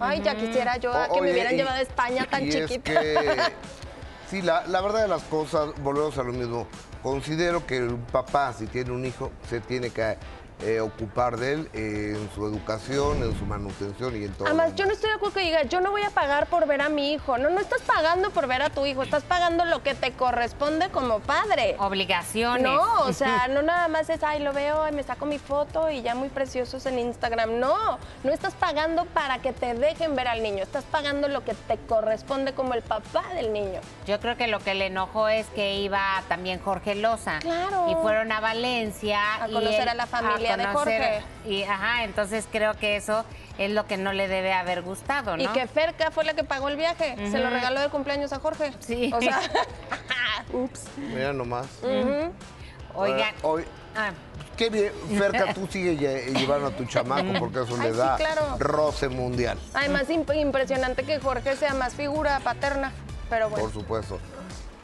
Ay, ya quisiera yo a que me hubieran y- llevado a España tan y chiquita. Es que, sí, la, la verdad de las cosas, volvemos a lo mismo. Considero que el papá, si tiene un hijo, se tiene que eh, ocupar de él eh, en su educación, en su manutención y en todo. Además, yo no estoy de acuerdo que diga, yo no voy a pagar por ver a mi hijo. No, no estás pagando por ver a tu hijo, estás pagando lo que te corresponde como padre. Obligaciones. No, o sea, no nada más es, ay, lo veo me saco mi foto y ya muy preciosos en Instagram. No, no estás pagando para que te dejen ver al niño, estás pagando lo que te corresponde como el papá del niño. Yo creo que lo que le enojó es que iba también Jorge Loza. Claro. Y fueron a Valencia. A y conocer él- a la familia de Jorge. Y ajá, entonces creo que eso es lo que no le debe haber gustado, ¿no? Y que Ferca fue la que pagó el viaje, se lo regaló de cumpleaños a Jorge. Sí. O sea, ups. Mira nomás. Ujú. Oigan. Hoy, Ah. qué bien, Ferca, tú sigues lle- llevando a tu chamaco porque eso Ay, le sí, da claro. roce mundial, Además, imp- impresionante que Jorge sea más figura paterna. Pero bueno, por supuesto.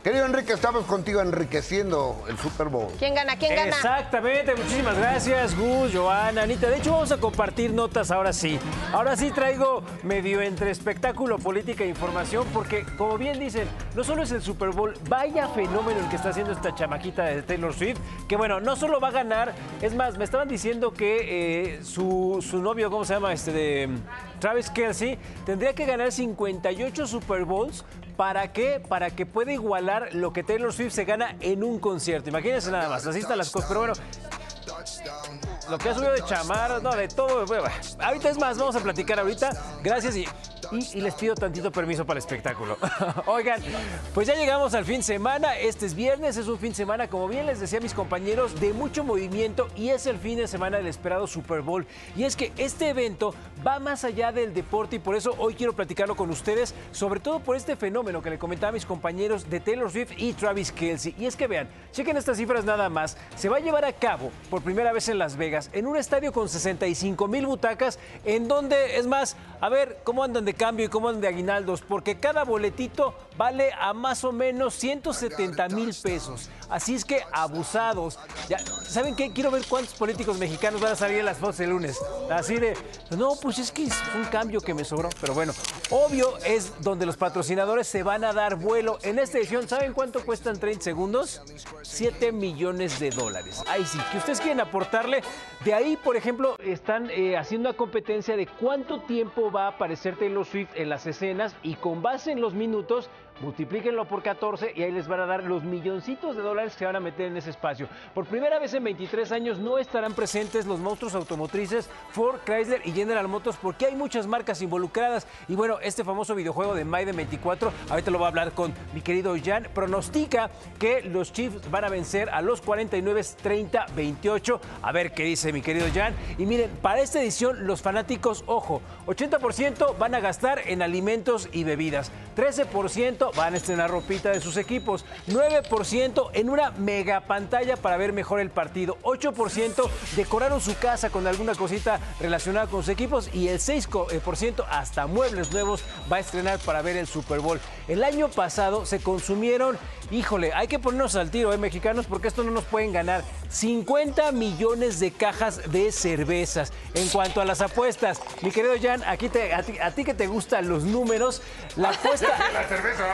Querido Enrique, estamos contigo enriqueciendo el Super Bowl. ¿quién gana? ¿Quién gana? Exactamente, muchísimas gracias, Gus, Joana, Anita. De hecho, vamos a compartir notas ahora sí. Ahora sí traigo medio entre espectáculo, política e información, porque como bien dicen, no solo es el Super Bowl, vaya fenómeno el que está haciendo esta chamaquita de Taylor Swift, que bueno, no solo va a ganar, es más, me estaban diciendo que eh, su, su novio, ¿cómo se llama? Este de Travis Kelsey, tendría que ganar 58 Super Bowls ¿Para qué? Para que pueda igualar lo que Taylor Swift se gana en un concierto. Imagínense nada más, así están las cosas. Pero bueno, lo que ha subido de chamar, no, de todo. bueno, ahorita es más, vamos a platicar ahorita. Gracias y, les pido tantito permiso para el espectáculo. Oigan, pues ya llegamos al fin de semana. Este es viernes, es un fin de semana, como bien les decía mis compañeros, de mucho movimiento y es el fin de semana del esperado Super Bowl. Y es que este evento va más allá del deporte y por eso hoy quiero platicarlo con ustedes, sobre todo por este fenómeno que le comentaba a mis compañeros de Taylor Swift y Travis Kelsey. Y es que vean, chequen estas cifras nada más. Se va a llevar a cabo por primera vez en Las Vegas, en un estadio con 65 mil butacas, en donde, es más, a ver cómo andan de cambio y cómo andan de aguinaldos, porque cada boletito vale a más o menos 170 mil pesos. Así es que abusados. Ya, ¿Saben qué? Quiero ver cuántos políticos mexicanos van a salir en las fotos el lunes. Así de, no, pues es que es un cambio que me sobró. Pero bueno, obvio es donde los patrocinadores se van a dar vuelo. En esta edición, ¿saben cuánto cuestan 30 segundos? 7 millones de dólares. Ahí sí, que ustedes quieren aportarle. De ahí, por ejemplo, están eh, haciendo una competencia de cuánto tiempo va a aparecer Taylor Swift en las escenas y con base en los minutos multiplíquenlo por 14 y ahí les van a dar los milloncitos de dólares que van a meter en ese espacio. Por primera vez en 23 años no estarán presentes los monstruos automotrices Ford, Chrysler y General Motors porque hay muchas marcas involucradas. Y bueno, este famoso videojuego de Maiden 24, ahorita lo voy a hablar con mi querido Jan, pronostica que los Chiefs van a vencer a los 49 30-28. A ver qué dice mi querido Jan. Y miren, para esta edición los fanáticos, ojo, 80% van a gastar en alimentos y bebidas, 13% van a estrenar ropita de sus equipos, 9% en una mega pantalla para ver mejor el partido, 8% decoraron su casa con alguna cosita relacionada con sus equipos y el 6% hasta muebles nuevos va a estrenar para ver el Super Bowl. El año pasado se consumieron, híjole, hay que ponernos al tiro, ¿eh, mexicanos? Porque esto no nos pueden ganar. 50 millones de cajas de cervezas. En cuanto a las apuestas, mi querido Jan, aquí te, a, ti, a ti que te gustan los números, la apuesta... La cerveza.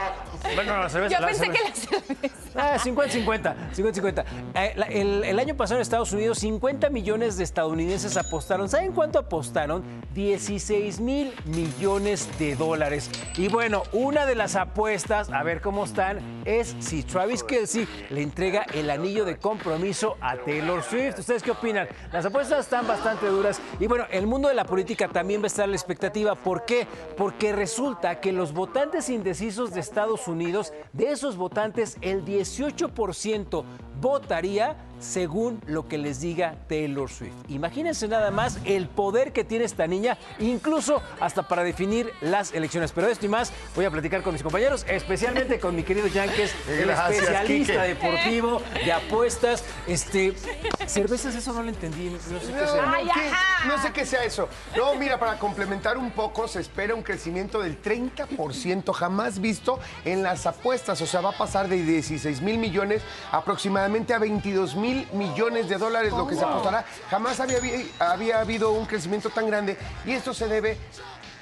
Bueno, la cerveza. Yo la pensé cerveza. que la cerveza. Ah, 50-50, 50-50. Eh, el, el año pasado en Estados Unidos, 50 millones de estadounidenses apostaron. ¿Saben cuánto apostaron? 16 mil millones de dólares. Y bueno, una de las apuestas, a ver cómo están, es si Travis Kelsey le entrega el anillo de compromiso a Taylor Swift. ¿Ustedes qué opinan? Las apuestas están bastante duras. Y bueno, el mundo de la política también va a estar a la expectativa. ¿Por qué? Porque resulta que los votantes indecisos de Estados Unidos, de esos votantes, el 18% votaría según lo que les diga Taylor Swift. Imagínense nada más el poder que tiene esta niña, incluso hasta para definir las elecciones. Pero de esto y más voy a platicar con mis compañeros, especialmente con mi querido Jan, que es el Gracias, especialista Quique. deportivo de apuestas. Este, cervezas, eso no lo entendí. No sé qué sea. no, ¿qué? No sé qué sea eso. No, mira, para complementar un poco, se espera un crecimiento del 30% jamás visto en las apuestas. O sea, va a pasar de 16 mil millones aproximadamente a 22 mil millones de dólares, lo que se apostará. Jamás había, había habido un crecimiento tan grande y esto se debe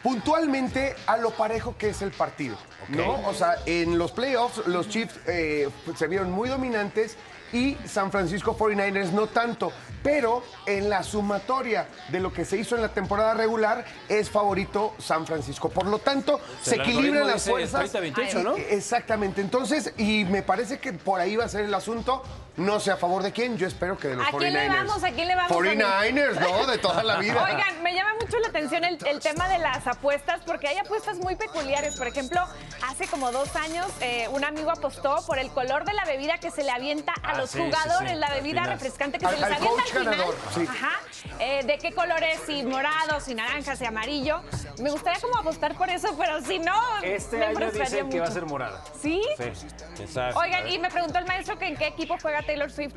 puntualmente a lo parejo que es el partido. ¿no? O sea, en los playoffs los Chiefs eh, se vieron muy dominantes y San Francisco 49ers no tanto. Pero en la sumatoria de lo que se hizo en la temporada regular es favorito San Francisco. Por lo tanto, se el equilibran las fuerzas. 30-28, ¿no? Exactamente. Entonces, y me parece que por ahí va a ser el asunto. No sé a favor de quién, yo espero que de los ¿A 49ers. quién le vamos? ¿A quién le vamos? 49ers, ¿no? De toda la vida. Oigan, me llama mucho la atención el, el tema de las apuestas, porque hay apuestas muy peculiares. Por ejemplo, hace como dos años, eh, un amigo apostó por el color de la bebida que se le avienta a Ah, los sí, jugadores, sí, la bebida refrescante que Al- se les al avienta coach al final. ganador, sí. Ajá. Eh, ¿De qué colores? Si morado, si naranja, si amarillo. Me gustaría como apostar por eso, pero si no, Este me año dicen que va a ser morada. ¿Sí? Sí, exacto. Oigan, y me preguntó el maestro que en qué equipo juega Taylor Swift.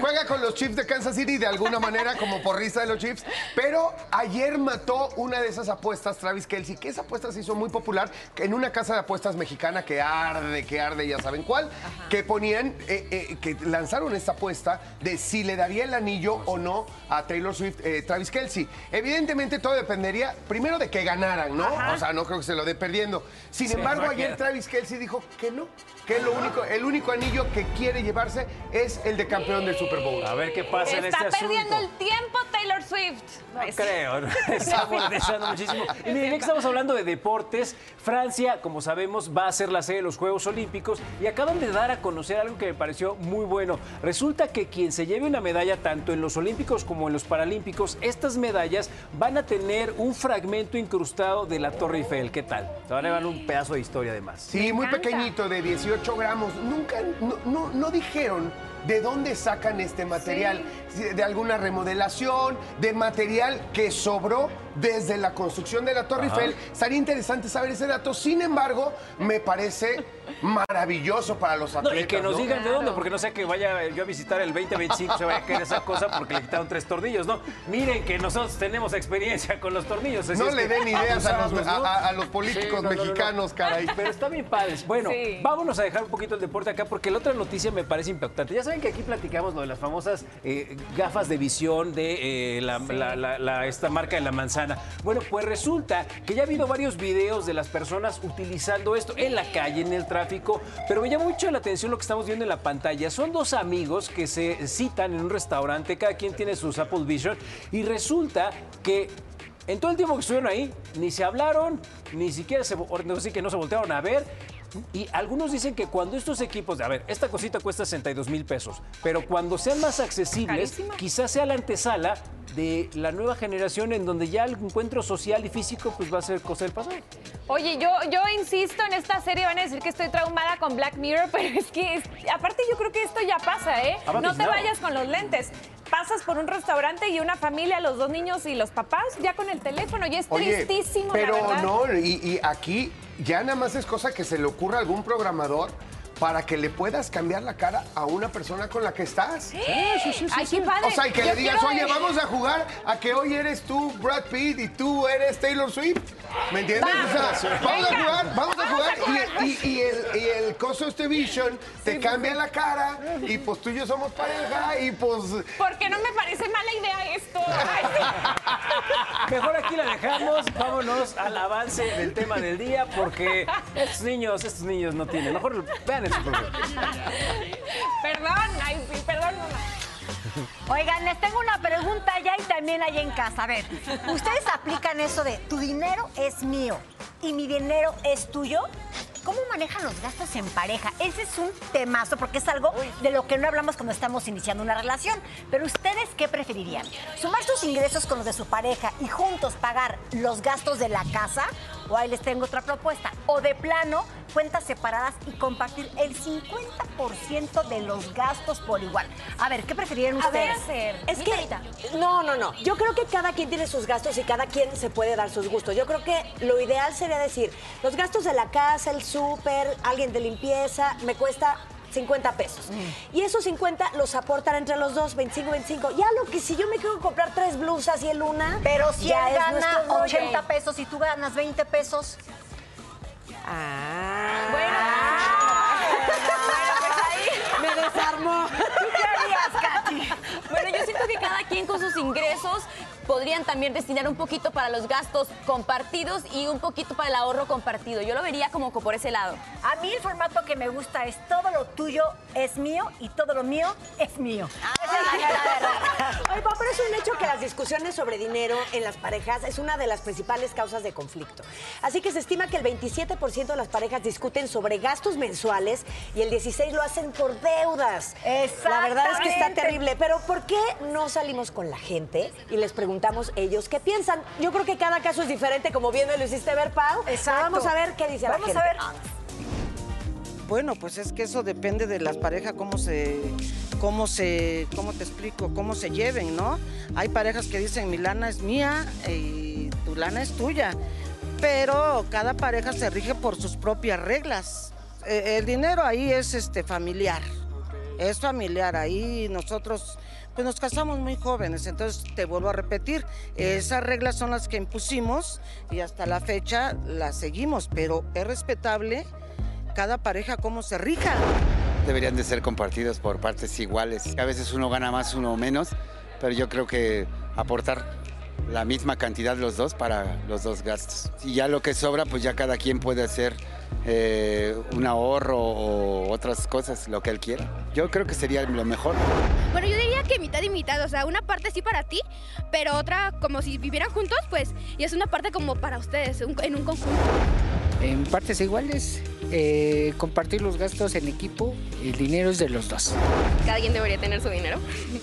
Juega con los Chiefs de Kansas City de alguna manera como porrista de los Chiefs, pero ayer mató una de esas apuestas Travis Kelsey, que esa apuesta se hizo muy popular en una casa de apuestas mexicana que arde, que arde, ya saben cuál, que ponían, eh, eh, que lanzaron esta apuesta de si le daría el anillo o no a Taylor Swift, eh, Travis Kelsey. Evidentemente todo dependería primero de que ganaran, ¿no? Ajá. O sea, no creo que se lo dé perdiendo. Sin Sí, embargo, ayer. Travis Kelsey dijo que no, que lo único, el único anillo que quiere llevarse es el de campeón del Super Bowl. A ver qué pasa en Está este perdiendo asunto. el tiempo Taylor Swift. No creo, ¿no? está monetizando muchísimo. Y miren, ya que estamos hablando de deportes, Francia, como sabemos, va a ser la sede de los Juegos Olímpicos y acaban de dar a conocer algo que me pareció muy bueno. Resulta que quien se lleve una medalla tanto en los Olímpicos como en los Paralímpicos, estas medallas van a tener un fragmento incrustado de la Torre Eiffel. ¿Qué tal? Te van a llevar un pedazo de historia además. Sí, muy pequeñito, de 18 gramos. Nunca, no, no- no dijeron de dónde sacan este material. De alguna remodelación, de material que sobró desde la construcción de la Torre Ajá. Eiffel. Estaría interesante saber ese dato. Sin embargo, me parece maravilloso para los No, atletas. y que nos ¿no? digan de dónde, porque no sé que vaya yo a visitar el 2025, se vaya a caer esa cosa porque le quitaron tres tornillos, ¿no? Miren que nosotros tenemos experiencia con los tornillos. así No es le den ideas a los- abusamos, ¿no? a- a los políticos mexicanos, caray. Pero está bien padres. Bueno, Sí. vámonos a dejar un poquito el deporte acá porque la otra noticia me parece impactante. Ya saben que aquí platicamos lo de las famosas eh, gafas de visión de eh, la, la- la- la- esta marca de la manzana. Bueno, pues resulta que ya ha habido varios videos de las personas utilizando esto en la calle, en el tráfico, pero me llama mucho la atención lo que estamos viendo en la pantalla. Son dos amigos que se citan en un restaurante, cada quien tiene sus Apple Vision, y resulta que En todo el tiempo que estuvieron ahí, ni se hablaron, ni siquiera se, no sé, que no se voltearon a ver. Y algunos dicen que cuando estos equipos, de, a ver, esta cosita cuesta 62 mil pesos, pero cuando sean más accesibles, Carísima. quizás sea la antesala de la nueva generación en donde ya el encuentro social y físico pues va a ser cosa del pasado. Oye, yo, yo insisto en esta serie, van a decir que estoy traumada con Black Mirror, pero es que, es- aparte yo creo que esto ya pasa, ¿eh? No te vayas con los lentes. Pasas por un restaurante y una familia, los dos niños y los papás, ya con el teléfono, y es Oye, tristísimo, pero la verdad. no, y, y aquí ya nada más es cosa que se le ocurra a algún programador para que le puedas cambiar la cara a una persona con la que estás. Ay, qué padre. O sea, y que Yo le digas, quiero- oye, vamos a jugar a que hoy eres tú Brad Pitt y tú eres Taylor Swift. ¿Me entiendes? Va. O sea, vamos a jugar, vamos a jugar. a jugar. Y, y- y el, y el coso este Vision te cambia la cara y pues tú y yo somos pareja y pues... Porque no me parece mala idea esto. Ay, sí. Mejor aquí la dejamos, vámonos al avance del tema del día, porque estos niños, estos niños no tienen. Mejor vean. Perdón, ay, perdón, mamá. Oigan, les tengo una pregunta ya y también ahí en casa. A ver, ¿ustedes aplican eso de tu dinero es mío y mi dinero es tuyo? ¿Cómo manejan los gastos en pareja? Ese es un temazo porque es algo de lo que no hablamos cuando estamos iniciando una relación. Pero ustedes, ¿qué preferirían? ¿Sumar sus ingresos con los de su pareja y juntos pagar los gastos de la casa? O ahí les tengo otra propuesta. O de plano, cuentas separadas y compartir el 50% de los gastos por igual. A ver, ¿qué preferirían A ver, ustedes? es que no, no, no. Yo creo que cada quien tiene sus gastos y cada quien se puede dar sus gustos. Yo creo que lo ideal sería decir, los gastos de la casa, el súper, alguien de limpieza, me cuesta 50 pesos. Y esos 50 los aportan entre los dos, 25, 25. Ya lo que si yo me quiero comprar tres blusas y el una, Pero si ya él gana nuestro rollo. 80 pesos y tú ganas 20 pesos. Me desarmó. ¿Tú qué harías, Katy? Bueno, yo siento que cada quien con sus ingresos podrían también destinar un poquito para los gastos compartidos y un poquito para el ahorro compartido. Yo lo vería como por ese lado. A mí el formato que me gusta es todo lo tuyo es mío y todo lo mío es mío. Oye, pa, pero es un hecho que las discusiones sobre dinero en las parejas es una de las principales causas de conflicto. Así que se estima que el 27% de las parejas discuten sobre gastos mensuales y el 16% lo hacen por deudas. La verdad es que está terrible. Pero ¿por qué no salimos con la gente y les preguntamos ellos qué piensan? Yo creo que cada caso es diferente, como bien me lo hiciste ver, Pau. Exacto. Vamos a ver qué dice Vamos la a gente. ver. Bueno, pues es que eso depende de las parejas, cómo se, cómo se, cómo te explico, cómo se lleven, ¿no? Hay parejas que dicen mi lana es mía y tu lana es tuya, pero cada pareja se rige por sus propias reglas. Eh, el dinero ahí es este familiar, es familiar. Ahí nosotros pues nos casamos muy jóvenes, entonces te vuelvo a repetir, esas reglas son las que impusimos y hasta la fecha las seguimos, pero es respetable cada pareja cómo se rija. Deberían de ser compartidos por partes iguales. A veces uno gana más, uno menos, pero yo creo que aportar la misma cantidad los dos para los dos gastos. Y ya lo que sobra, pues ya cada quien puede hacer eh, un ahorro o otras cosas, lo que él quiera. Yo creo que sería lo mejor. Bueno, yo diría que mitad y mitad, o sea, una parte sí para ti, pero otra como si vivieran juntos, pues, y es una parte como para ustedes, un- en un conjunto. En partes iguales, eh, compartir los gastos en equipo, el dinero es de los dos. cada quien debería tener su dinero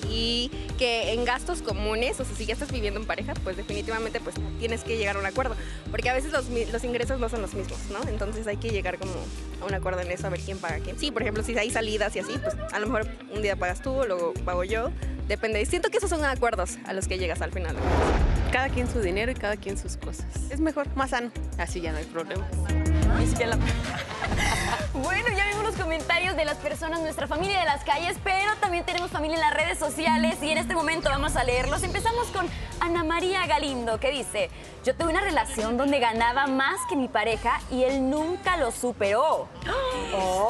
y que en gastos comunes, o sea, si ya estás viviendo en pareja, pues definitivamente pues tienes que llegar a un acuerdo, porque a veces los, ingresos no son los mismos, ¿no? Entonces hay que llegar como a un acuerdo en eso, a ver quién paga quién. Sí, por ejemplo, si hay salidas y así, pues a lo mejor un día pagas tú, luego pago yo, depende. Siento que esos son acuerdos a los que llegas al final. Cada quien su dinero y cada quien sus cosas. Es mejor, más sano. Así ya no hay problema. Bueno, ya vimos los comentarios de las personas, nuestra familia de las calles, pero también tenemos familia en las redes sociales y en este momento vamos a leerlos. Empezamos con Ana María Galindo, que dice, yo tuve una relación donde ganaba más que mi pareja y él nunca lo superó.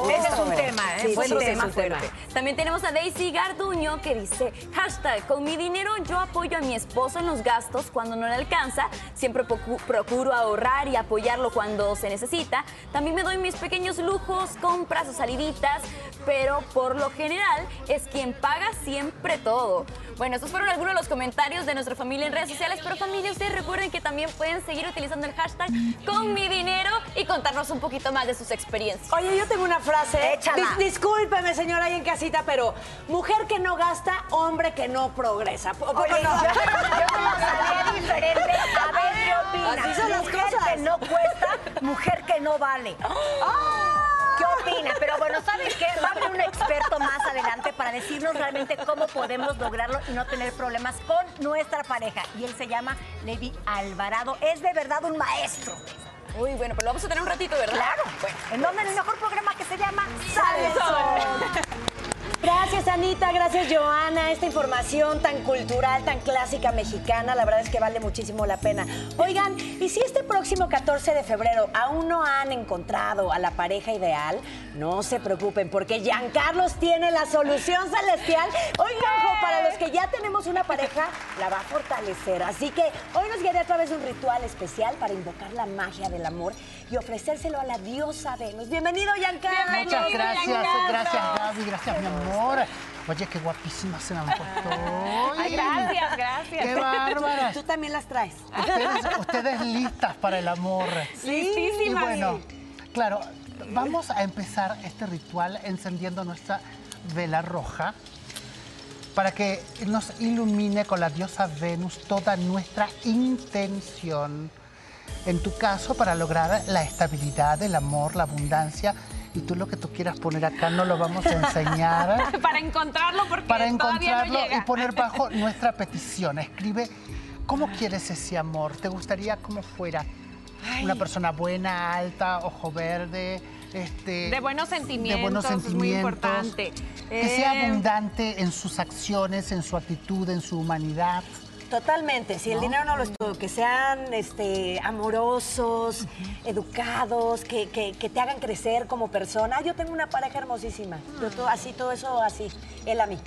Ese es un tema, ¿eh? Sí, sí, sí, tema, un fuerte. También tenemos a Daisy Garduño que dice, hashtag, con mi dinero yo apoyo a mi esposo en los gastos cuando no le alcanza, siempre procu- procuro ahorrar y apoyarlo cuando se necesita. Cita, también me doy mis pequeños lujos, compras o saliditas, pero por lo general es quien paga siempre todo. Bueno, estos fueron algunos de los comentarios de nuestra familia en redes sociales, pero familia, ustedes recuerden que también pueden seguir utilizando el hashtag con mi dinero y contarnos un poquito más de sus experiencias. Oye, yo tengo una frase. Échala. Dis- discúlpeme, señora, ahí en casita, pero mujer que no gasta, hombre que no progresa. ¿Por qué Oye, no? yo, yo te lo sabía diferente. A ver, ¿qué opinas? Así son las mujer cosas. que no cuesta, mujer que no vale. ¿Qué opinas? Pero bueno, ¿sabes qué? Va a haber un experto más adelante para decirnos realmente cómo podemos lograrlo y no tener problemas con nuestra pareja. Y él se llama Levi Alvarado. Es de verdad un maestro. Uy, bueno, pero lo vamos a tener un ratito, ¿verdad? Claro. ¿En dónde? En el mejor programa que se llama Sale Sol. Gracias, Anita. Gracias, Joana. Esta información tan cultural, tan clásica mexicana, la verdad es que vale muchísimo la pena. Oigan, ¿y si este próximo 14 de febrero aún no han encontrado a la pareja ideal? No se preocupen, porque Giancarlos tiene la solución celestial. Oigan, ojo, para los que ya tenemos una pareja, la va a fortalecer. Así que hoy nos guiaré a través de un ritual especial para invocar la magia del amor y ofrecérselo a la diosa Venus. Bienvenido, Giancarlo. Muchas gracias, gracias Gaby, gracias mi amor. Oye, qué guapísimas se me han puesto. Ay, gracias, gracias. Qué bárbaras. Tú también las traes. Ustedes, ustedes listas para el amor. Sí. Y bueno, claro, vamos a empezar este ritual encendiendo nuestra vela roja para que nos ilumine con la diosa Venus toda nuestra intención. En tu caso, para lograr la estabilidad, el amor, la abundancia, y tú lo que tú quieras poner acá no lo vamos a enseñar. Para encontrarlo porque para encontrarlo no llega. y poner bajo nuestra petición. Escribe cómo quieres ese amor. ¿Te gustaría cómo fuera? Una persona buena, alta, ojo verde, este, De buenos sentimientos, de buenos es muy sentimientos, importante. Que sea Eh, abundante en sus acciones, en su actitud, en su humanidad. Totalmente, si el dinero no lo es todo, que sean este, amorosos, educados, que, que- que te hagan crecer como persona. Yo tengo una pareja hermosísima, yo todo, así, todo eso así, él a mí.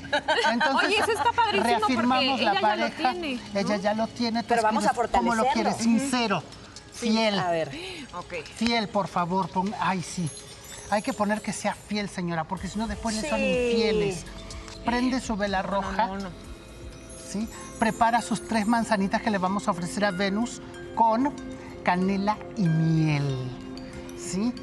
Entonces, Oye, eso está padrísimo porque reafirmamos ella la ya lo pareja. tiene, ¿no? Ella ya lo tiene. Pero vamos a escribes ¿Cómo lo fortalecerlo. quieres? Sincero, Sí, fiel. a ver. Fiel, por favor. pon- Ay, sí. Hay que poner que sea fiel, señora, porque si no después le son Sí. infieles. Prende su vela roja. ¿Sí? Prepara sus tres manzanitas que le vamos a ofrecer a Venus con canela y miel. ¿Sí?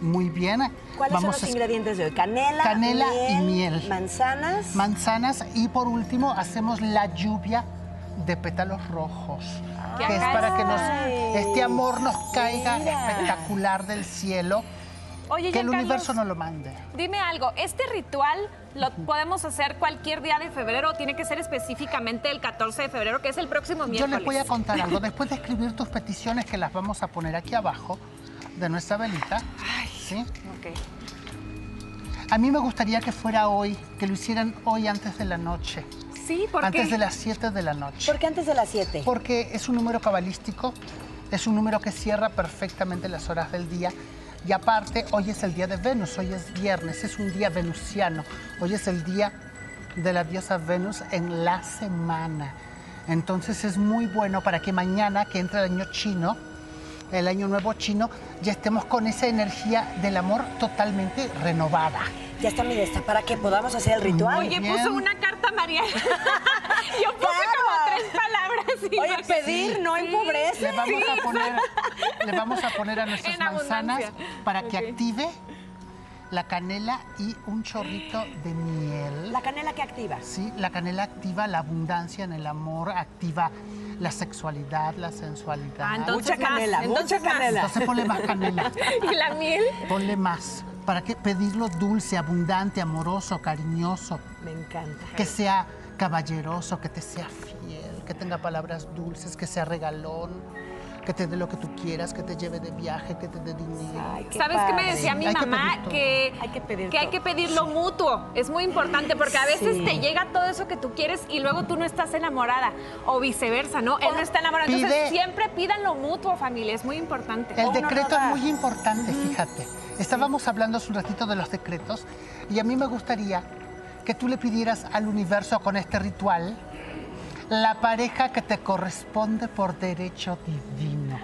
Muy bien. ¿Cuáles Vamos son los a- ingredientes de hoy? Canela, Canela y miel. manzanas. manzanas y por último hacemos la lluvia de pétalos rojos, Qué que es para que nos, este amor nos caiga Mira. espectacular del cielo, Oye, que el Giancarlos, universo no lo mande. Dime algo, ¿este ritual lo podemos hacer cualquier día de febrero o tiene que ser específicamente el 14 de febrero, que es el próximo Yo miércoles? les voy a contar algo. Después de escribir tus peticiones, que las vamos a poner aquí abajo de nuestra velita, ¿sí? A mí me gustaría que fuera hoy, que lo hicieran hoy antes de la noche. Sí, ¿por Antes qué? de las 7 de la noche. ¿Por qué antes de las 7? Porque es un número cabalístico, es un número que cierra perfectamente las horas del día. Y aparte, hoy es el día de Venus, hoy es viernes, es un día venusiano. Hoy es el día de la diosa Venus en la semana. Entonces es muy bueno para que mañana, que entra el año chino, el año nuevo chino, ya estemos con esa energía del amor totalmente renovada. Ya está mi lista para que podamos hacer el ritual. Oye, puso una carta María. Yo puse Claro. como tres palabras. y Oye, no- pedir no Sí. empobrece. Le vamos, Sí, a poner, le vamos a poner a nuestras En manzanas abundancia. para que active la canela y un chorrito de miel. ¿La canela que activa? Sí, la canela activa la abundancia en el amor, activa la sexualidad, la sensualidad. Ah, entonces Mucha canela, más, mucha entonces más. canela. Entonces ponle más canela. ¿Y la miel? Ponle más. ¿Para que Pedirlo dulce, abundante, amoroso, cariñoso. Me encanta. Que sea caballeroso, que te sea fiel, que tenga palabras dulces, que sea regalón, que te dé lo que tú quieras, que te lleve de viaje, que te dé dinero. ¿Sabes qué me decía mi Hay mamá? que, Hay que pedir que hay que pedirlo mutuo. Es muy importante porque a veces Sí. te llega todo eso que tú quieres y luego tú no estás enamorada. O viceversa, ¿no? Él no está enamorado. Entonces siempre pidan lo mutuo, familia. Es muy importante. El decreto es muy importante, fíjate. Estábamos hablando hace un ratito de los decretos y a mí me gustaría que tú le pidieras al universo con este ritual la pareja que te corresponde por derecho divino.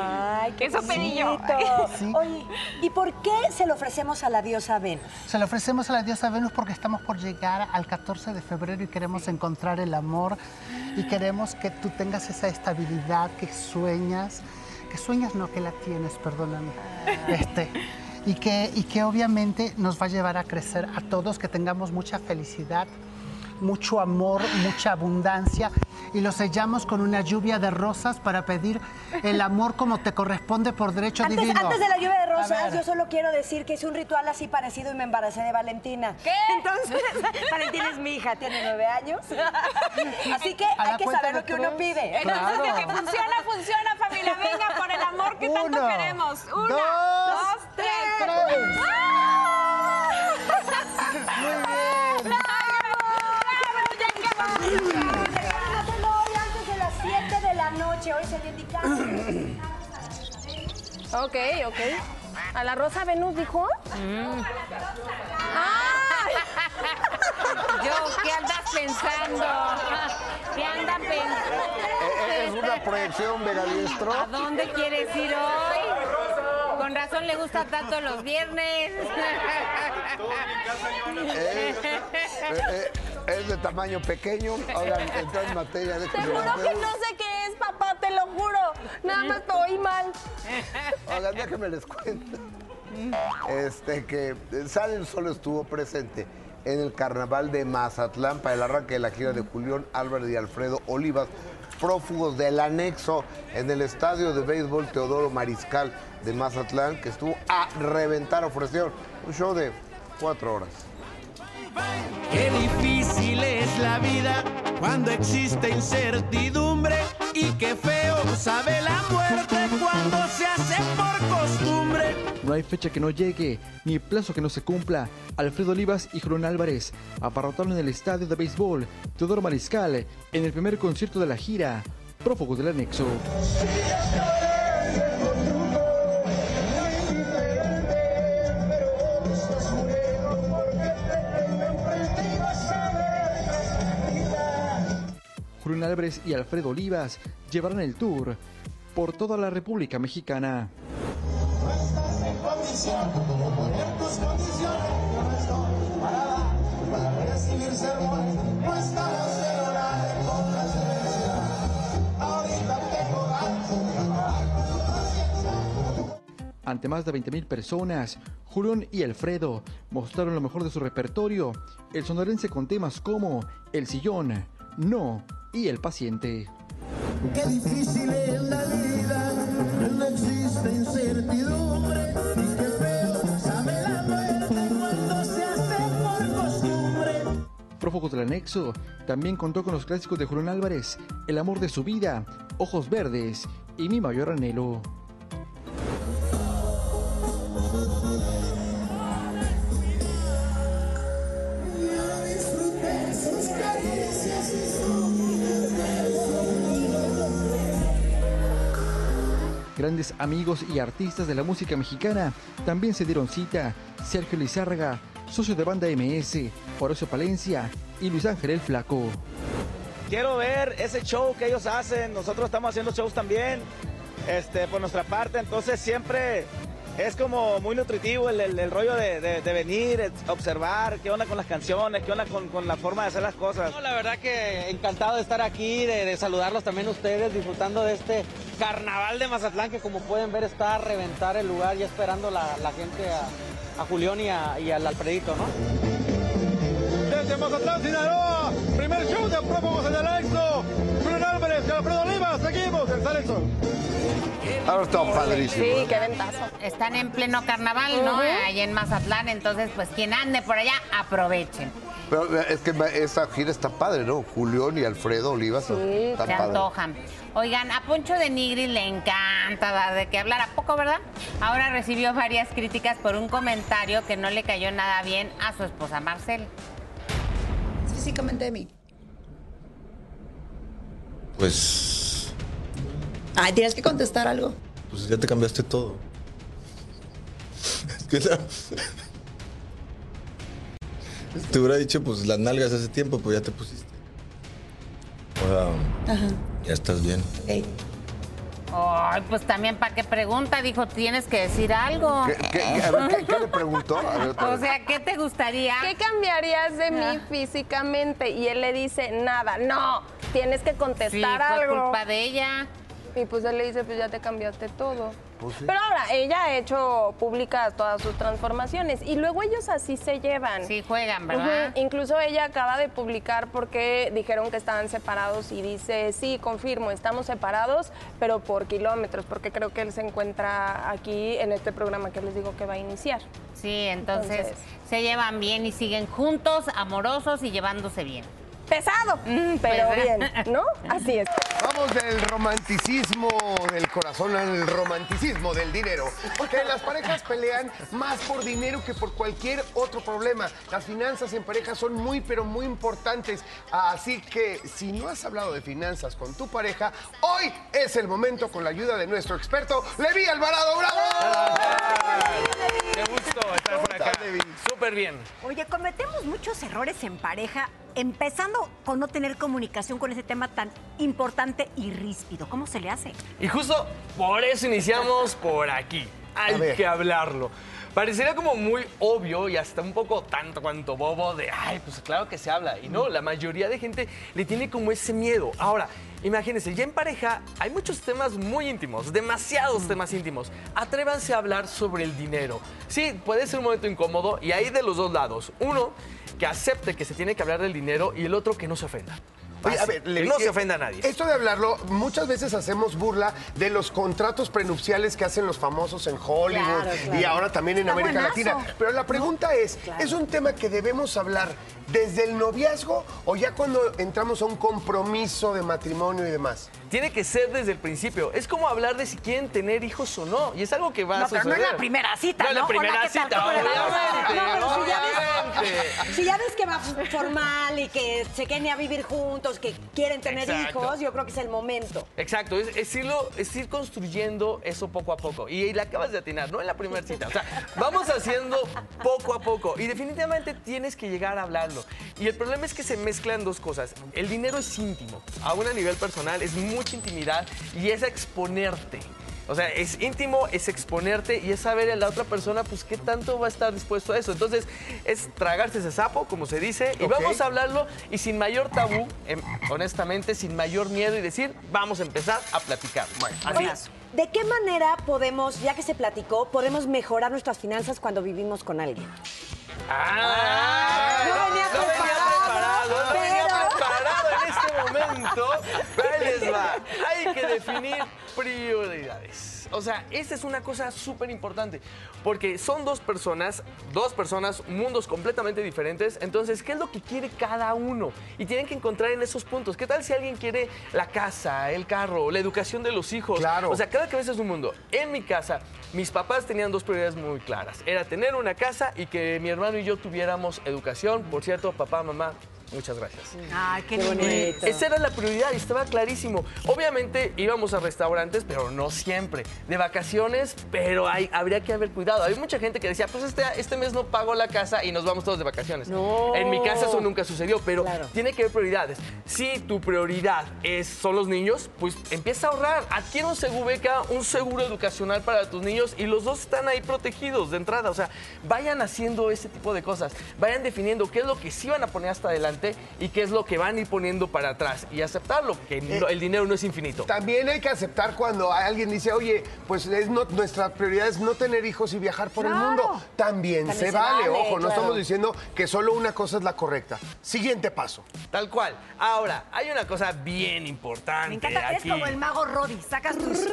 Ay, qué Queso perillo. bonito. Oye, ¿y por qué se lo ofrecemos a la diosa Venus? Se lo ofrecemos a la diosa Venus porque estamos por llegar al 14 de febrero y queremos encontrar el amor y queremos que tú tengas esa estabilidad que sueñas, que sueñas no, que la tienes, perdóname. Este, y, que, y que obviamente nos va a llevar a crecer a todos, que tengamos mucha felicidad, mucho amor, mucha abundancia y lo sellamos con una lluvia de rosas para pedir el amor como te corresponde por derecho Antes, divino. antes de la lluvia de rosas, yo solo quiero decir que hice un ritual así parecido y me embaracé de Valentina. ¿Qué? Entonces, Valentina es mi hija, tiene nueve años. Así que hay que saber lo que uno pide. Entonces, que funciona, funciona, familia. Venga, por el amor que tanto queremos. Una, dos, dos, tres. tres. Háganlo hoy antes de las 7 de la noche. Hoy se le indicado. Ok, ok. ¿A la Rosa Venus dijo? Yo, ¿qué andas pensando? ¿Qué andas pensando? Eh, Es una proyección. ¿A dónde quieres ir hoy? Con razón le gusta tanto los viernes. Es de tamaño pequeño. Entró en materia de Te juro que no sé qué es, papá, te lo juro. Nada más te oí mal. Oigan, déjenme les cuento. Este, que Salen solo estuvo presente en el carnaval de Mazatlán para el arranque de la gira de Julián Álvarez y Alfredo Olivas, prófugos del anexo en el estadio de béisbol Teodoro Mariscal de Mazatlán, que estuvo a reventar, ofrecieron un show de cuatro horas. Qué difícil es la vida cuando existe incertidumbre y qué feo sabe la muerte cuando se hace por costumbre. No hay fecha que no llegue, ni plazo que no se cumpla. Alfredo Olivas y Julián Álvarez abarrotaron en el estadio de béisbol Teodoro Mariscal en el primer concierto de la gira, Prófugos del Anexo. Julián Álvarez y Alfredo Olivas llevarán el tour por toda la República Mexicana. Ante más de 20.000 personas, Julián y Alfredo mostraron lo mejor de su repertorio, el sonorense con temas como El Sillón, No y El Paciente. Qué difícil es la vida, no existe incertidumbre y qué feo sabe la muerte cuando se hace por costumbre. Prófugos del Anexo también contó con los clásicos de Julián Álvarez, El amor de su vida, Ojos verdes y Mi mayor anhelo. Grandes amigos y artistas de la música mexicana también se dieron cita. Sergio Lizárraga, socio de banda MS, Horacio Palencia y Luis Ángel el Flaco. Quiero ver ese show que ellos hacen. Nosotros estamos haciendo shows también, este, por nuestra parte. Entonces siempre es como muy nutritivo el, el- el rollo de, de- de venir, observar qué onda con las canciones, qué onda con, con la forma de hacer las cosas. No, la verdad que encantado de estar aquí, de, de saludarlos también ustedes, disfrutando de este carnaval de Mazatlán que como pueden ver está a reventar el lugar y esperando la, la gente a, a Julián y, a- y al Alfredito, ¿no? Desde Mazatlán, Sinaloa, primer show de Prófugos en el Exo. Julián Álvarez y Alfredo Olivas, seguimos en Salexo. Ahora está padrísimo. Sí, ¿eh? ventazo. Están en pleno carnaval, ¿no? Ujú. Ahí en Mazatlán, entonces pues quien ande por allá, aprovechen. Pero eh, es que esa gira está padre, ¿no? Julián y Alfredo Olivas. está Se padre. antojan. Oigan, a Poncho de Nigris le encanta dar de qué hablar, ¿a poco, verdad? Ahora recibió varias críticas por un comentario que no le cayó nada bien a su esposa Marcel. Físicamente de mí. Pues, Ay, tienes que contestar algo. pues ya te cambiaste todo. Es que la- Te hubiera dicho, pues las nalgas hace tiempo, pues ya te pusiste. O sea, Ajá. ya estás bien. Ay, pues también para qué pregunta, dijo, tienes que decir algo. ¿Qué, qué- a ver, ¿qué- qué le preguntó? A ver, otra O sea, ¿qué te gustaría? ¿Qué cambiarías de mí físicamente? Y él le dice, nada, no, tienes que contestar Sí, fue algo. culpa de ella. Y pues él le dice, pues ya te cambiaste todo. Pues sí. Pero ahora, ella ha hecho públicas todas sus transformaciones y luego ellos así se llevan. Sí, juegan, ¿verdad? Incluso ella acaba de publicar porque dijeron que estaban separados y dice, sí, confirmo, estamos separados, pero por kilómetros, porque creo que él se encuentra aquí en este programa que les digo que va a iniciar. Sí, entonces, Entonces- se llevan bien y siguen juntos, amorosos y llevándose bien. Pesado, mm, pero Pues, bien, ¿no? Así es. Vamos del romanticismo del corazón al romanticismo del dinero. Porque las parejas pelean más por dinero que por cualquier otro problema. Las finanzas en pareja son muy, pero muy importantes. Así que si no has hablado de finanzas con tu pareja, hoy es el momento con la ayuda de nuestro experto, Levi Alvarado. ¡Bravo! Qué gusto estar por acá. Súper bien. Oye, cometemos muchos errores en pareja, empezando con no tener comunicación con ese tema tan importante y ríspido. ¿Cómo se le hace? Y justo por eso iniciamos por aquí. Hay que hablarlo. Parecería como muy obvio y hasta un poco tanto cuanto bobo de, ay, pues claro que se habla. Y no, la mayoría de gente le tiene como ese miedo. Ahora, imagínense, ya en pareja hay muchos temas muy íntimos, demasiados temas íntimos. Atrévanse a hablar sobre el dinero. Sí, puede ser un momento incómodo y hay de los dos lados. Uno, que acepte que se tiene que hablar del dinero y el otro que no se ofenda. Oye, a ver, no se ofenda a nadie. Esto de hablarlo, muchas veces hacemos burla de los contratos prenupciales que hacen los famosos en Hollywood Claro, claro. y ahora también en Está América buenazo. Latina. Pero la pregunta es, ¿es un tema que debemos hablar desde el noviazgo o ya cuando entramos a un compromiso de matrimonio y demás? Tiene que ser desde el principio. Es como hablar de si quieren tener hijos o no. Y es algo que va No, a pero suceder. no en la primera cita, No en la primera Hola, ¿qué tal? cita, obviamente. No, pero si ya ves, si ya ves que va formal y que se quieren a vivir juntos, que quieren tener Exacto. hijos, yo creo que es el momento. Exacto, es, es irlo- es ir construyendo eso poco a poco. Y, la acabas de atinar, no en la primera cita. O sea, vamos haciendo poco a poco. Y definitivamente tienes que llegar a hablarlo. Y el problema es que se mezclan dos cosas. El dinero es íntimo, a nivel personal, es mucha intimidad y es exponerte. O sea, es íntimo, es exponerte y es saber a la otra persona, pues, qué tanto va a estar dispuesto a eso. Entonces, es tragarse ese sapo, como se dice, y vamos a hablarlo y sin mayor tabú, em, honestamente, sin mayor miedo y decir, vamos a empezar a platicar. Bueno, así Oye, es. ¿de qué manera podemos, ya que se platicó, podemos mejorar nuestras finanzas cuando vivimos con alguien? Ah, No venía no venía preparado, preparado, no venía preparado momento. Pero ahí les va. Hay que definir prioridades. O sea, esta es una cosa súper importante, porque son dos personas, dos personas, mundos completamente diferentes. Entonces, ¿qué es lo que quiere cada uno? Y tienen que encontrar en esos puntos. ¿Qué tal si alguien quiere la casa, el carro, la educación de los hijos? Claro. O sea, cada cabeza es un mundo. En mi casa, mis papás tenían dos prioridades muy claras. Era tener una casa y que mi hermano y yo tuviéramos educación. Por cierto, papá, mamá, muchas gracias. Ay, qué, bonito. Esa era la prioridad y estaba clarísimo. Obviamente íbamos a restaurantes, pero no siempre. De vacaciones, pero hay, habría que haber cuidado. Hay mucha gente que decía, pues este, este mes no pago la casa y nos vamos todos de vacaciones. No. En mi casa eso nunca sucedió, pero Claro. tiene que haber prioridades. Si tu prioridad es, son los niños, pues empieza a ahorrar. Adquiere un seguro beca, un seguro educacional para tus niños y los dos están ahí protegidos de entrada. O sea, vayan haciendo ese tipo de cosas. Vayan definiendo qué es lo que sí van a poner hasta adelante y qué es lo que van a ir poniendo para atrás y aceptarlo, que no- el dinero no es infinito. También hay que aceptar cuando alguien dice, oye, pues es no- nuestra prioridad es no tener hijos y viajar por el mundo. También, También se, se vale, vale, ojo, no estamos diciendo que solo una cosa es la correcta. Siguiente paso. Tal cual. Ahora, hay una cosa bien importante Me encanta que es como el mago Roddy. Sacas tus...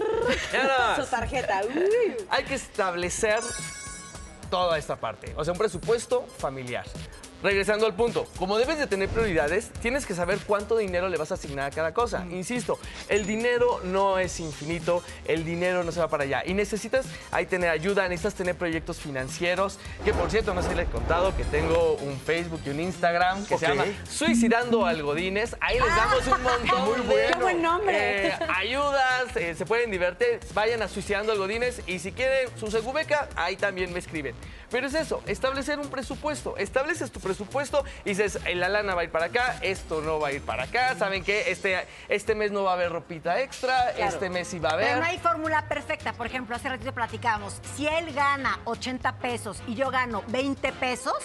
Su tarjeta. Uy. Hay que establecer toda esta parte, o sea, un presupuesto familiar. Regresando al punto, como debes de tener prioridades, tienes que saber cuánto dinero le vas a asignar a cada cosa. Insisto, el dinero no es infinito, el dinero no se va para allá. Y necesitas ahí tener ayuda, necesitas tener proyectos financieros, que por cierto, no sé si les he contado que tengo un Facebook y un Instagram que se llama Suicidando Algodines. Ahí les damos un montón Muy de bueno. Qué buen nombre. eh, ayudas, eh, se pueden divertir, vayan a Suicidando Algodines y si quieren su segubeca, ahí también me escriben. Pero es eso, establecer un presupuesto. Estableces tu presupuesto presupuesto y dices, "Eh, la lana va a ir para acá, esto no va a ir para acá, ¿saben qué? Este, este mes no va a haber ropita extra, este mes sí va a haber. Pero no hay fórmula perfecta. Por ejemplo, hace ratito platicábamos. Si él gana 80 pesos y yo gano 20 pesos,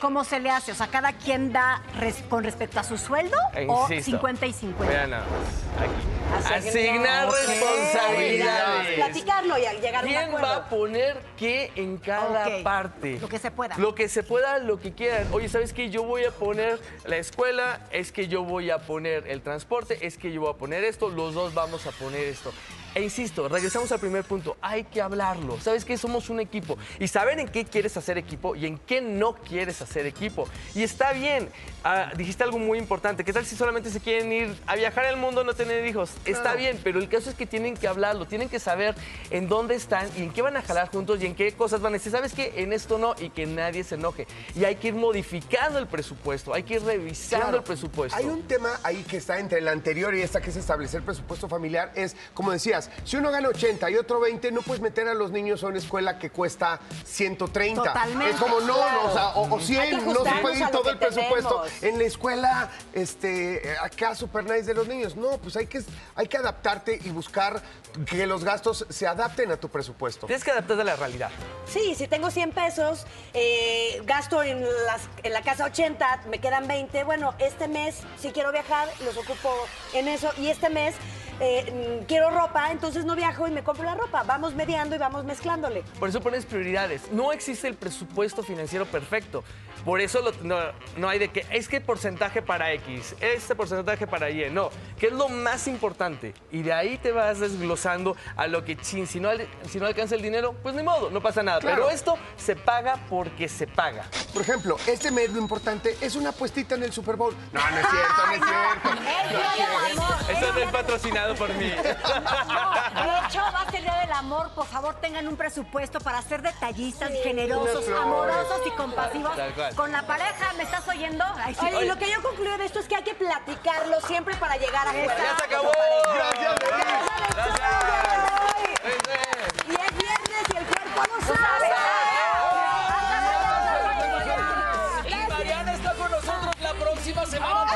¿cómo se le hace? O sea, ¿cada quien da res- con respecto a su sueldo o insisto, 50 y 50? Vean nada más, aquí. Asignar responsabilidades. Platicarlo y llegar a un ¿Quién acuerdo. va a poner qué en cada parte? Lo que se pueda. Lo que se pueda, lo que quieran. Oye, ¿sabes qué? Yo voy a poner la escuela, es que yo voy a poner el transporte, es que yo voy a poner esto, los dos vamos a poner esto. E insisto, regresamos al primer punto, hay que hablarlo. ¿Sabes qué? Somos un equipo y saber en qué quieres hacer equipo y en qué no quieres hacer equipo. Y está bien, Ah, dijiste algo muy importante, ¿qué tal si solamente se quieren ir a viajar al mundo, no tener hijos? Está bien, pero el caso es que tienen que hablarlo, tienen que saber en dónde están y en qué van a jalar juntos y en qué cosas van a decir. ¿Sabes qué? En esto no y que nadie se enoje. Y hay que ir modificando el presupuesto, hay que ir revisando Claro. el presupuesto. Hay un tema ahí que está entre la anterior y esta que es establecer presupuesto familiar. Es, como decías, si uno gana 80 y otro 20, no puedes meter a los niños a una escuela que cuesta 130. Totalmente. Es como, no, Claro. no, o, sea, o, o Hay que 100, no se puede ir todo el presupuesto. En la escuela, este, acá super nice de los niños. No, pues hay que, hay que adaptarte y buscar que los gastos se adapten a tu presupuesto. Tienes que adaptarte a la realidad. Sí, si tengo 100 pesos, eh, gasto en, las, en la casa 80, me quedan 20. Bueno, este mes, si quiero viajar, los ocupo en eso. Y este mes eh, quiero ropa, entonces no viajo y me compro la ropa. Vamos mediando y vamos mezclándole. Por eso pones prioridades. No existe el presupuesto financiero perfecto. Por eso lo- no, no hay de que es que porcentaje para X, este porcentaje para Y. No, que es lo más importante. Y de ahí te vas desglosando a lo que chin, si no, si no alcanza el dinero, pues ni modo, no pasa nada. Claro. Pero esto se paga porque se paga. Por ejemplo, este mes lo importante es una puestita en el Super Bowl. No, no es cierto, no es cierto. Esto no es patrocinado por mí. De hecho, va a ser Día del Amor. Por favor, tengan un presupuesto para ser detallistas, generosos, amorosos y compasivos Tal cual. Con la pareja, ¿me estás oyendo? Ay, sí. Oye, Oye. Y lo que yo concluyo de esto es que hay que platicarlo siempre para llegar a acuerdos. Ya se acabó. Gracias, Y es viernes y el cuerpo no. No sabe. Y Mariana está con nosotros la próxima semana.